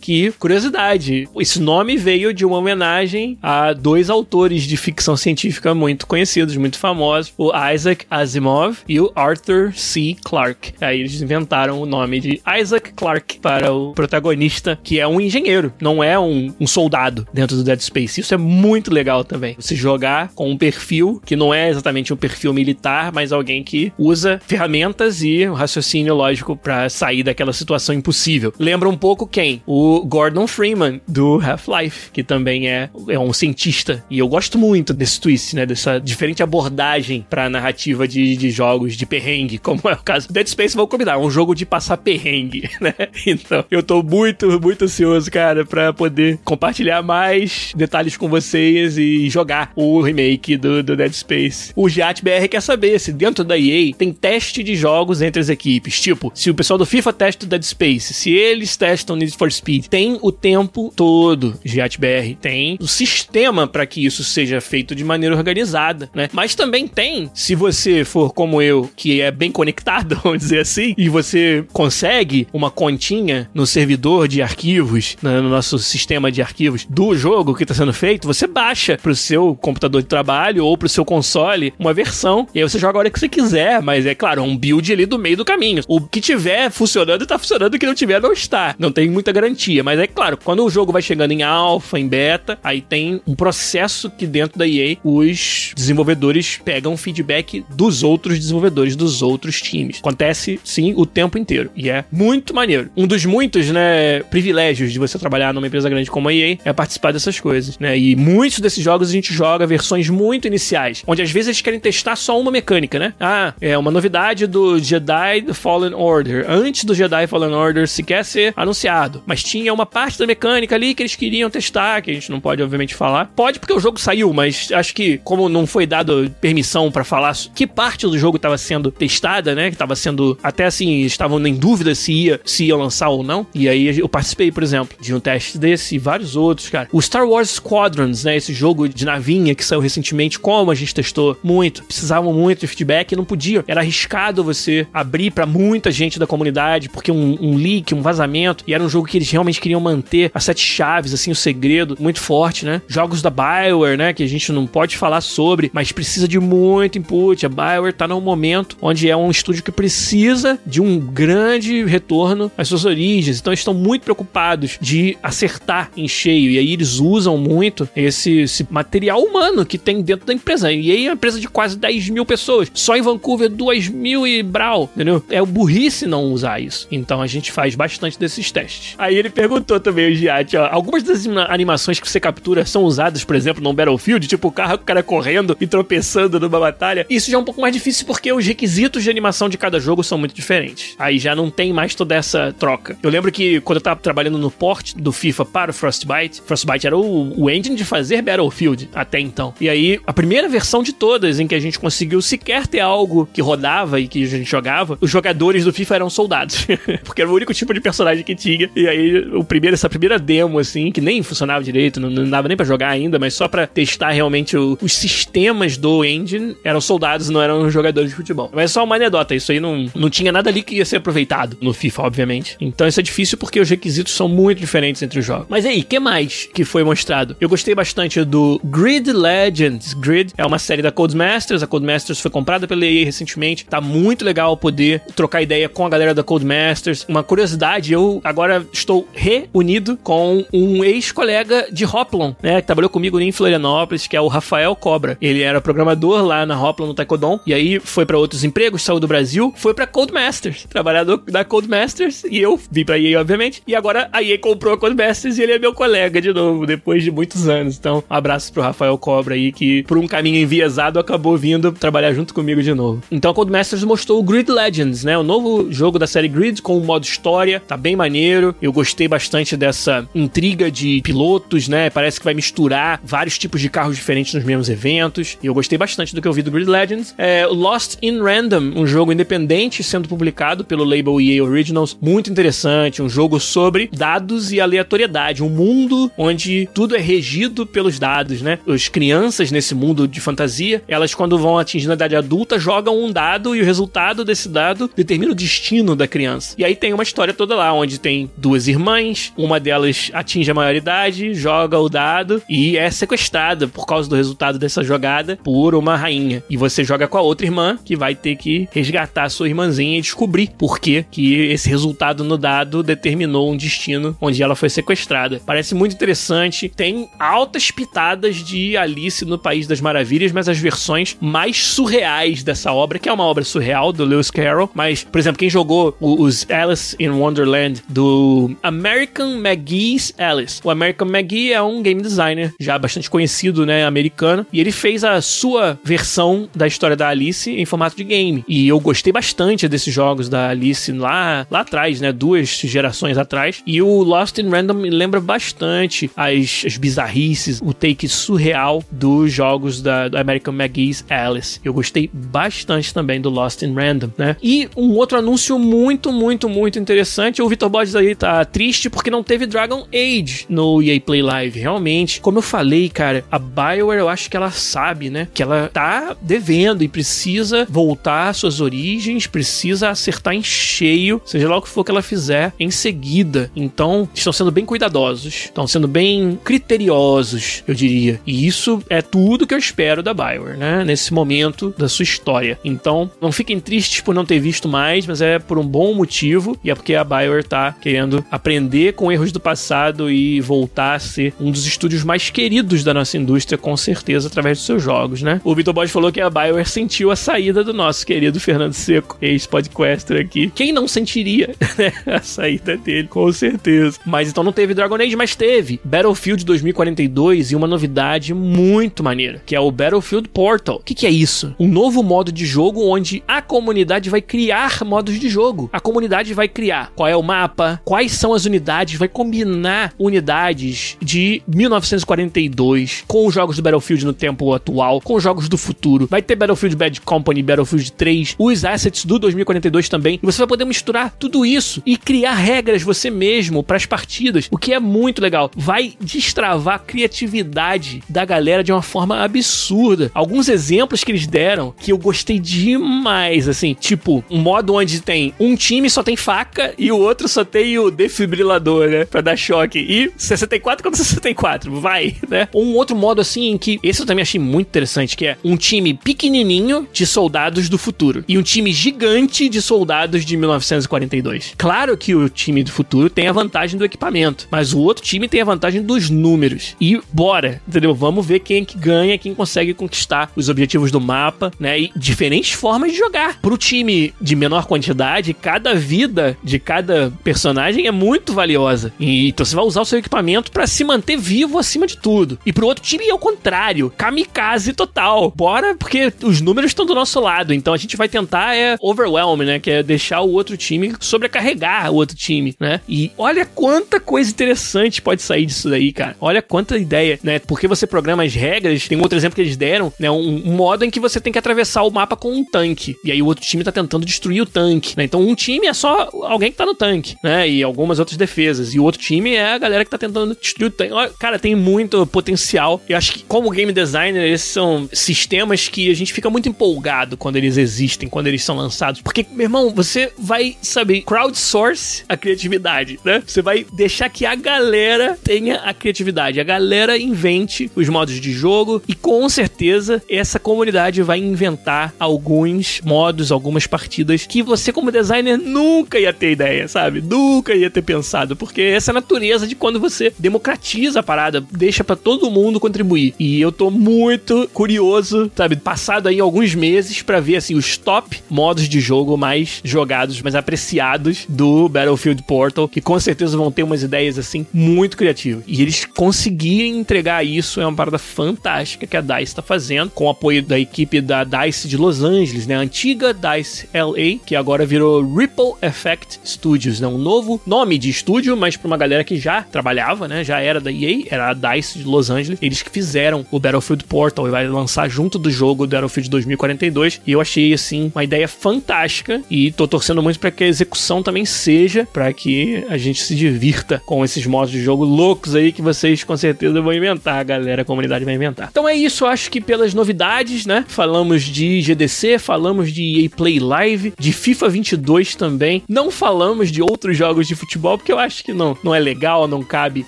que, curiosidade, esse nome veio de uma homenagem a dois autores de ficção científica muito conhecidos, muito famosos, o Isaac Asimov e o Arthur C. Clarke. Aí eles inventaram o nome de Isaac Clarke para o protagonista, que é um engenheiro, não é um, um soldado dentro do Dead Space. Isso é muito legal também. Você jogar com um perfil que não é exatamente um perfil militar, mas alguém que usa ferramentas e um raciocínio lógico para sair daquela situação impossível. Lembra um pouco quem? O Gordon Freeman do Half-Life, que também é, é um cientista. E eu gosto muito desse twist, né? Dessa diferente abordagem pra narrativa de, de jogos de perrengue, como é o caso Dead Space, vou combinar, é um jogo de passar perrengue, né? Então, eu tô muito, muito ansioso, cara, pra poder compartilhar mais detalhes com vocês e jogar o remake do, do Dead Space. O Giat BR quer saber se dentro da EA tem teste de jogos entre as equipes. Tipo, se o pessoal do FIFA testa o Dead Space, se eles testam Need for Speed, tem o tempo todo, Giat BR, tem o sistema para que isso seja feito de maneira organizada, né? Mas também tem, se você for como eu, que é bem conectado, vamos dizer assim, e você consegue uma continha no servidor de arquivos, né, no nosso sistema de arquivos do jogo que está sendo feito, você baixa pro seu computador de trabalho ou pro seu console uma versão, e aí você joga a hora que você quiser, mas é claro, um build ali do meio do caminho. O que tiver funcionando, tá funcionando, o que não tiver, não está. Não tem muita garantia, mas é claro, quando o jogo vai chegando em alfa, em beta, aí tem um processo que dentro da EA os desenvolvedores pegam feedback dos outros desenvolvedores, dos outros times. Acontece, sim, o tempo inteiro. E é muito maneiro. Um dos muitos, né, privilégios de você trabalhar numa empresa grande como a EA é participar dessas coisas, né? E muitos desses jogos a gente joga versões muito iniciais, onde às vezes eles querem testar só uma mecânica, né? Ah, é uma novidade do Jedi Fallen Order. Antes do Jedi Fallen Order sequer ser anunciado. Mas tinha uma parte da mecânica ali que eles queriam testar, que a gente não pode, obviamente, falar. Pode porque o jogo saiu, mas acho que, como não foi dado permissão para falar que parte do jogo estava sendo testada, né? Que estava sendo. Até assim, estavam em dúvida se ia, se ia lançar ou não. E aí eu participei, por exemplo, de um teste desse e vários outros, cara. O Star Wars Squadrons, né? Esse jogo de navinha que saiu recentemente, como a gente testou muito, precisavam muito de feedback e não podia. Era arriscado você abrir para muita gente da comunidade, porque um, um leak, um vazamento, e era um jogo que eles realmente queriam manter as sete chaves, assim, o segredo muito forte, né? Jogos da Bioware, né? Que a gente não pode falar sobre, mas precisa de muito input. A Bioware tá num momento onde é um estúdio que precisa de um grande retorno às suas origens. Então eles estão muito preocupados de acertar em cheio. E aí eles usam muito esse, esse material humano que tem dentro da empresa. E aí é uma empresa de quase 10 mil pessoas. Só em Vancouver, 2 mil e brau, entendeu? É burrice não usar isso. Então a gente faz bastante desses testes. Aí ele perguntou também, o Giat, ó, algumas das animações que você captura são usadas, por exemplo, no Battlefield, tipo o carro, o cara correndo e tropeçando numa batalha. Isso já é um pouco mais difícil porque os requisitos de animação de cada jogo são muito diferentes. Aí já não tem mais toda essa troca. Eu lembro que quando eu tava trabalhando no port do FIFA para o Frostbite, Frostbite era o, o engine de fazer Battlefield até então. E aí, a primeira versão de todas em que a gente conseguiu sequer ter algo que rodava e que a gente jogava, os jogadores do FIFA eram soldados. porque era o único tipo de personagem que tinha. E aí, o primeiro, essa primeira demo, assim, que nem funcionava direito, não, não dava nem para jogar ainda, mas só para testar realmente o, os sistemas do engine, eram soldados, não eram jogadores de futebol. Mas é só uma anedota, isso aí não, não tinha nada ali que ia ser aproveitado no FIFA, obviamente. Então isso é difícil porque os requisitos são muito diferentes entre os jogos. Mas aí, que mais que foi mostrado? Eu gostei bastante do Grid Legends. Grid é uma série da Codemasters. A Codemasters foi comprada pela EA recentemente. Tá muito legal poder trocar ideia com a galera da Codemasters. Uma curiosidade, eu agora estou reunido com um ex-colega de Hoplon, né? Que trabalhou comigo em Florianópolis, que é o Rafael Cobra. Ele era programador lá na Hoplon no Taekwondo. E aí foi para outros empregos, saiu do Brasil, foi pra Codemasters, trabalhador da Codemasters. E eu vim pra EA, obviamente. E agora a EA comprou a Codemasters e ele é meu colega de novo, depois de muitos anos. Então, um abraço pro Rafael Cobra aí, que por um caminho enviesado acabou vindo trabalhar junto comigo de novo. Então a Codemasters mostrou o Grid Legends, né? O novo jogo da série Grid com o modo história. Tá bem maneiro. Eu gostei bastante dessa intriga de pilotos, né? Parece que vai misturar vários tipos de carros diferentes nos mesmos eventos. E eu gostei bastante do que eu vi do Grid Legends. É, Lost in Random, um jogo independente sendo publicado pelo label EA Originals, muito interessante, um jogo sobre dados e aleatoriedade, um mundo onde tudo é regido pelos dados, né? As crianças nesse mundo de fantasia, elas quando vão atingindo a idade adulta, jogam um dado e o resultado desse dado determina o destino da criança. E aí tem uma história toda lá, onde tem duas irmãs, uma delas atinge a maioridade, joga o dado e é sequestrada por causa do resultado dessa jogada por uma rainha. E você joga com a outra irmã, que vai ter que resgatar a sua irmãzinha e descobrir por que que esse resultado no dado determinou um destino onde ela foi sequestrada. Parece muito interessante, tem altas pitadas de Alice no País das Maravilhas, mas as versões mais surreais dessa obra, que é uma obra surreal do Lewis Carroll, mas, por exemplo, quem jogou os Alice in Wonderland do American McGee's Alice. O American McGee é um game designer já bastante conhecido, né, americano, e ele fez a sua versão da história da Alice em formato de game. E eu gostei bastante desses jogos da Alice lá, lá atrás, né, duas gerações atrás. E o Lost in Random me lembra bastante as, as bizarrices, o take surreal dos jogos da, American McGee's Alice. Eu gostei bastante também do Lost in Random, né? E um outro anúncio muito, muito, muito interessante. O Vitor Borges aí tá triste porque não teve Dragon Age no EA Play Live. Realmente, como eu falei, cara, a BioWare eu acho que ela sabe, né? Que ela tá devendo e precisa voltar às suas origens, precisa acertar em cheio, seja lá o que for que ela fizer em seguida. Então, estão sendo bem cuidadosos, estão sendo bem criteriosos, eu diria. E isso é tudo que eu espero da BioWare, né? Nesse momento da sua história. Então, não fiquem tristes por não ter visto mais, mas é por um bom motivo e é porque a BioWare tá querendo aprender com erros do passado e voltar a ser um dos estúdios mais queridos da nossa indústria, com certeza, através dos seus jogos, né? O Vitor Bosch falou que a BioWare sentiu a saída do nosso querido Fernando Seco, ex-podcaster aqui. Quem não sentiria né, a saída dele, com certeza. Mas então não teve Dragon Age, mas teve Battlefield 2042 e uma novidade muito maneira, que é o Battlefield Portal. O que, que é isso? Um novo modo de jogo onde a comunidade vai criar modos de jogo. A comunidade vai criar qual é o mapa, quais são as unidades, vai combinar unidades de 1942 com os jogos do Battlefield no tempo atual, com os jogos do futuro. Vai ter Battlefield Bad Company, Battlefield 3, os assets do 2042 também. E você vai poder misturar tudo isso e criar regras você mesmo para as partidas, o que é muito legal. Vai destravar a criatividade da galera de uma forma absurda. Alguns exemplos que eles deram que eu gostei demais, assim, tipo, um modo onde tem um time só tem faca e o outro só tem o defibrilador, né, para dar choque. E 64 contra 64, vai, né? Um outro modo assim em que esse eu também achei muito interessante, que é um time pequenininho de soldados do futuro e um time gigante de soldados de 1942. Claro que o time do futuro tem a vantagem do equipamento, mas o outro time tem a vantagem dos números. E bora, entendeu? Vamos ver quem é que ganha, quem consegue conquistar os objetivos do mapa, né? E diferentes formas de jogar. Pro time de menor quantidade, cada vida de cada personagem é muito valiosa. E, então você vai usar o seu equipamento para se manter vivo acima de tudo. E pro outro time é o contrário, kamikaze total. Bora, porque os números estão do nosso lado. Então a gente vai tentar é overwhelm, né? Que é deixar o outro time sobrecarregar o outro time, né? E olha quanta coisa interessante pode sair disso daí, cara. Olha quanta ideia, né? Porque você programa as regras. Tem um outro exemplo que eles deram, né? Um, um modo em que você tem que atravessar o mapa com um tanque. E aí o outro time tá tentando destruir o tanque, né? Então um time é só alguém que tá no tanque, né? E algumas outras defesas. E o outro time é a galera que tá tentando destruir o tanque. Cara, tem muito potencial. Eu acho que, como game designer, esses são sistemas que a gente fica muito empolgado quando eles existem, quando eles são lançados. Porque, meu irmão, você vai saber crowdsource a criatividade, né? Você vai deixar que a galera tenha a criatividade, a galera invente os modos de jogo e com certeza essa comunidade vai inventar alguns modos, algumas partidas que você como designer nunca ia ter ideia, sabe? Nunca ia ter pensado, porque essa é a natureza de quando você democratiza a parada, deixa para todo mundo contribuir. E eu tô muito curioso, sabe, passado aí alguns meses para ver assim os top modos de jogo mais jogados, mais apreciados do Battlefield Portal, que com certeza vão ter umas ideias assim muito criativas. E eles conseguirem entregar isso é uma parada fantástica que a DICE tá fazendo, com o apoio da equipe da DICE de Los Angeles, né? A antiga DICE LA, que agora virou Ripple Effect Studios, né? Um novo nome de estúdio, mas pra uma galera que já trabalhava, né? Já era da EA, era a DICE de Los Angeles, eles que fizeram o Battlefield Portal e vai lançar junto do jogo Battlefield 2042. E eu achei, assim, uma ideia fantástica e tô torcendo muito para que a execução também seja, para que a gente se divirta com esses modos de jogo loucos aí que vocês com certeza vão inventar, galera, a comunidade vai inventar. Então é isso, acho que pelas novidades, né? Falamos de GDC, falamos de EA Play Live, de FIFA 22 também. Não falamos de outros jogos de futebol porque eu acho que não, não é legal, não cabe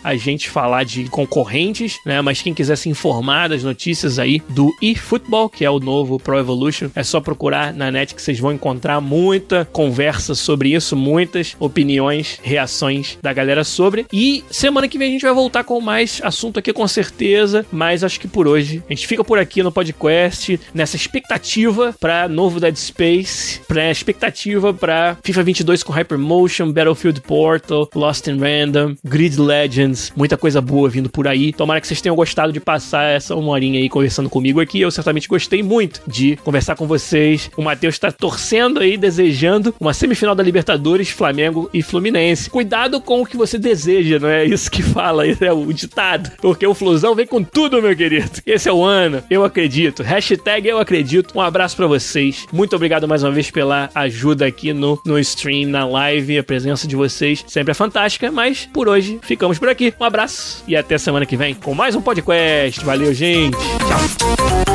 a gente falar de concorrentes, né? Mas quem quiser se informar das notícias aí do eFootball, que é o novo Pro Evolution, é só procurar na net que vocês vão encontrar muita conversa sobre isso, muitas opiniões, reações da galera sobre. E semana que vem a gente vai voltar com mais assunto aqui com certeza, mas acho que por hoje a gente fica por aqui no podcast nessa expectativa para novo Dead Space, para expectativa para FIFA 22 com Hypermotion, Battlefield Portal, Lost in Random, Grid Legends, muita coisa boa vindo por aí. Tomara que vocês tenham gostado de passar essa uma horinha aí conversando comigo aqui. Eu certamente gostei muito de conversar com vocês. O Matheus está torcendo aí, desejando uma semifinal da Libertadores, Flamengo e Fluminense. Cuidado com o que você deseja, não é isso que fala, é o ditado. Porque o Flusão vem com tudo, meu querido. Esse é o ano, eu acredito. Hashtag eu acredito. Um abraço para vocês. Muito obrigado mais uma vez pela ajuda aqui no, no stream, na live. A presença de vocês sempre é fantástica. Mas por hoje ficamos por aqui. Um abraço e até semana que vem com mais um podcast. Valeu, gente. Tchau.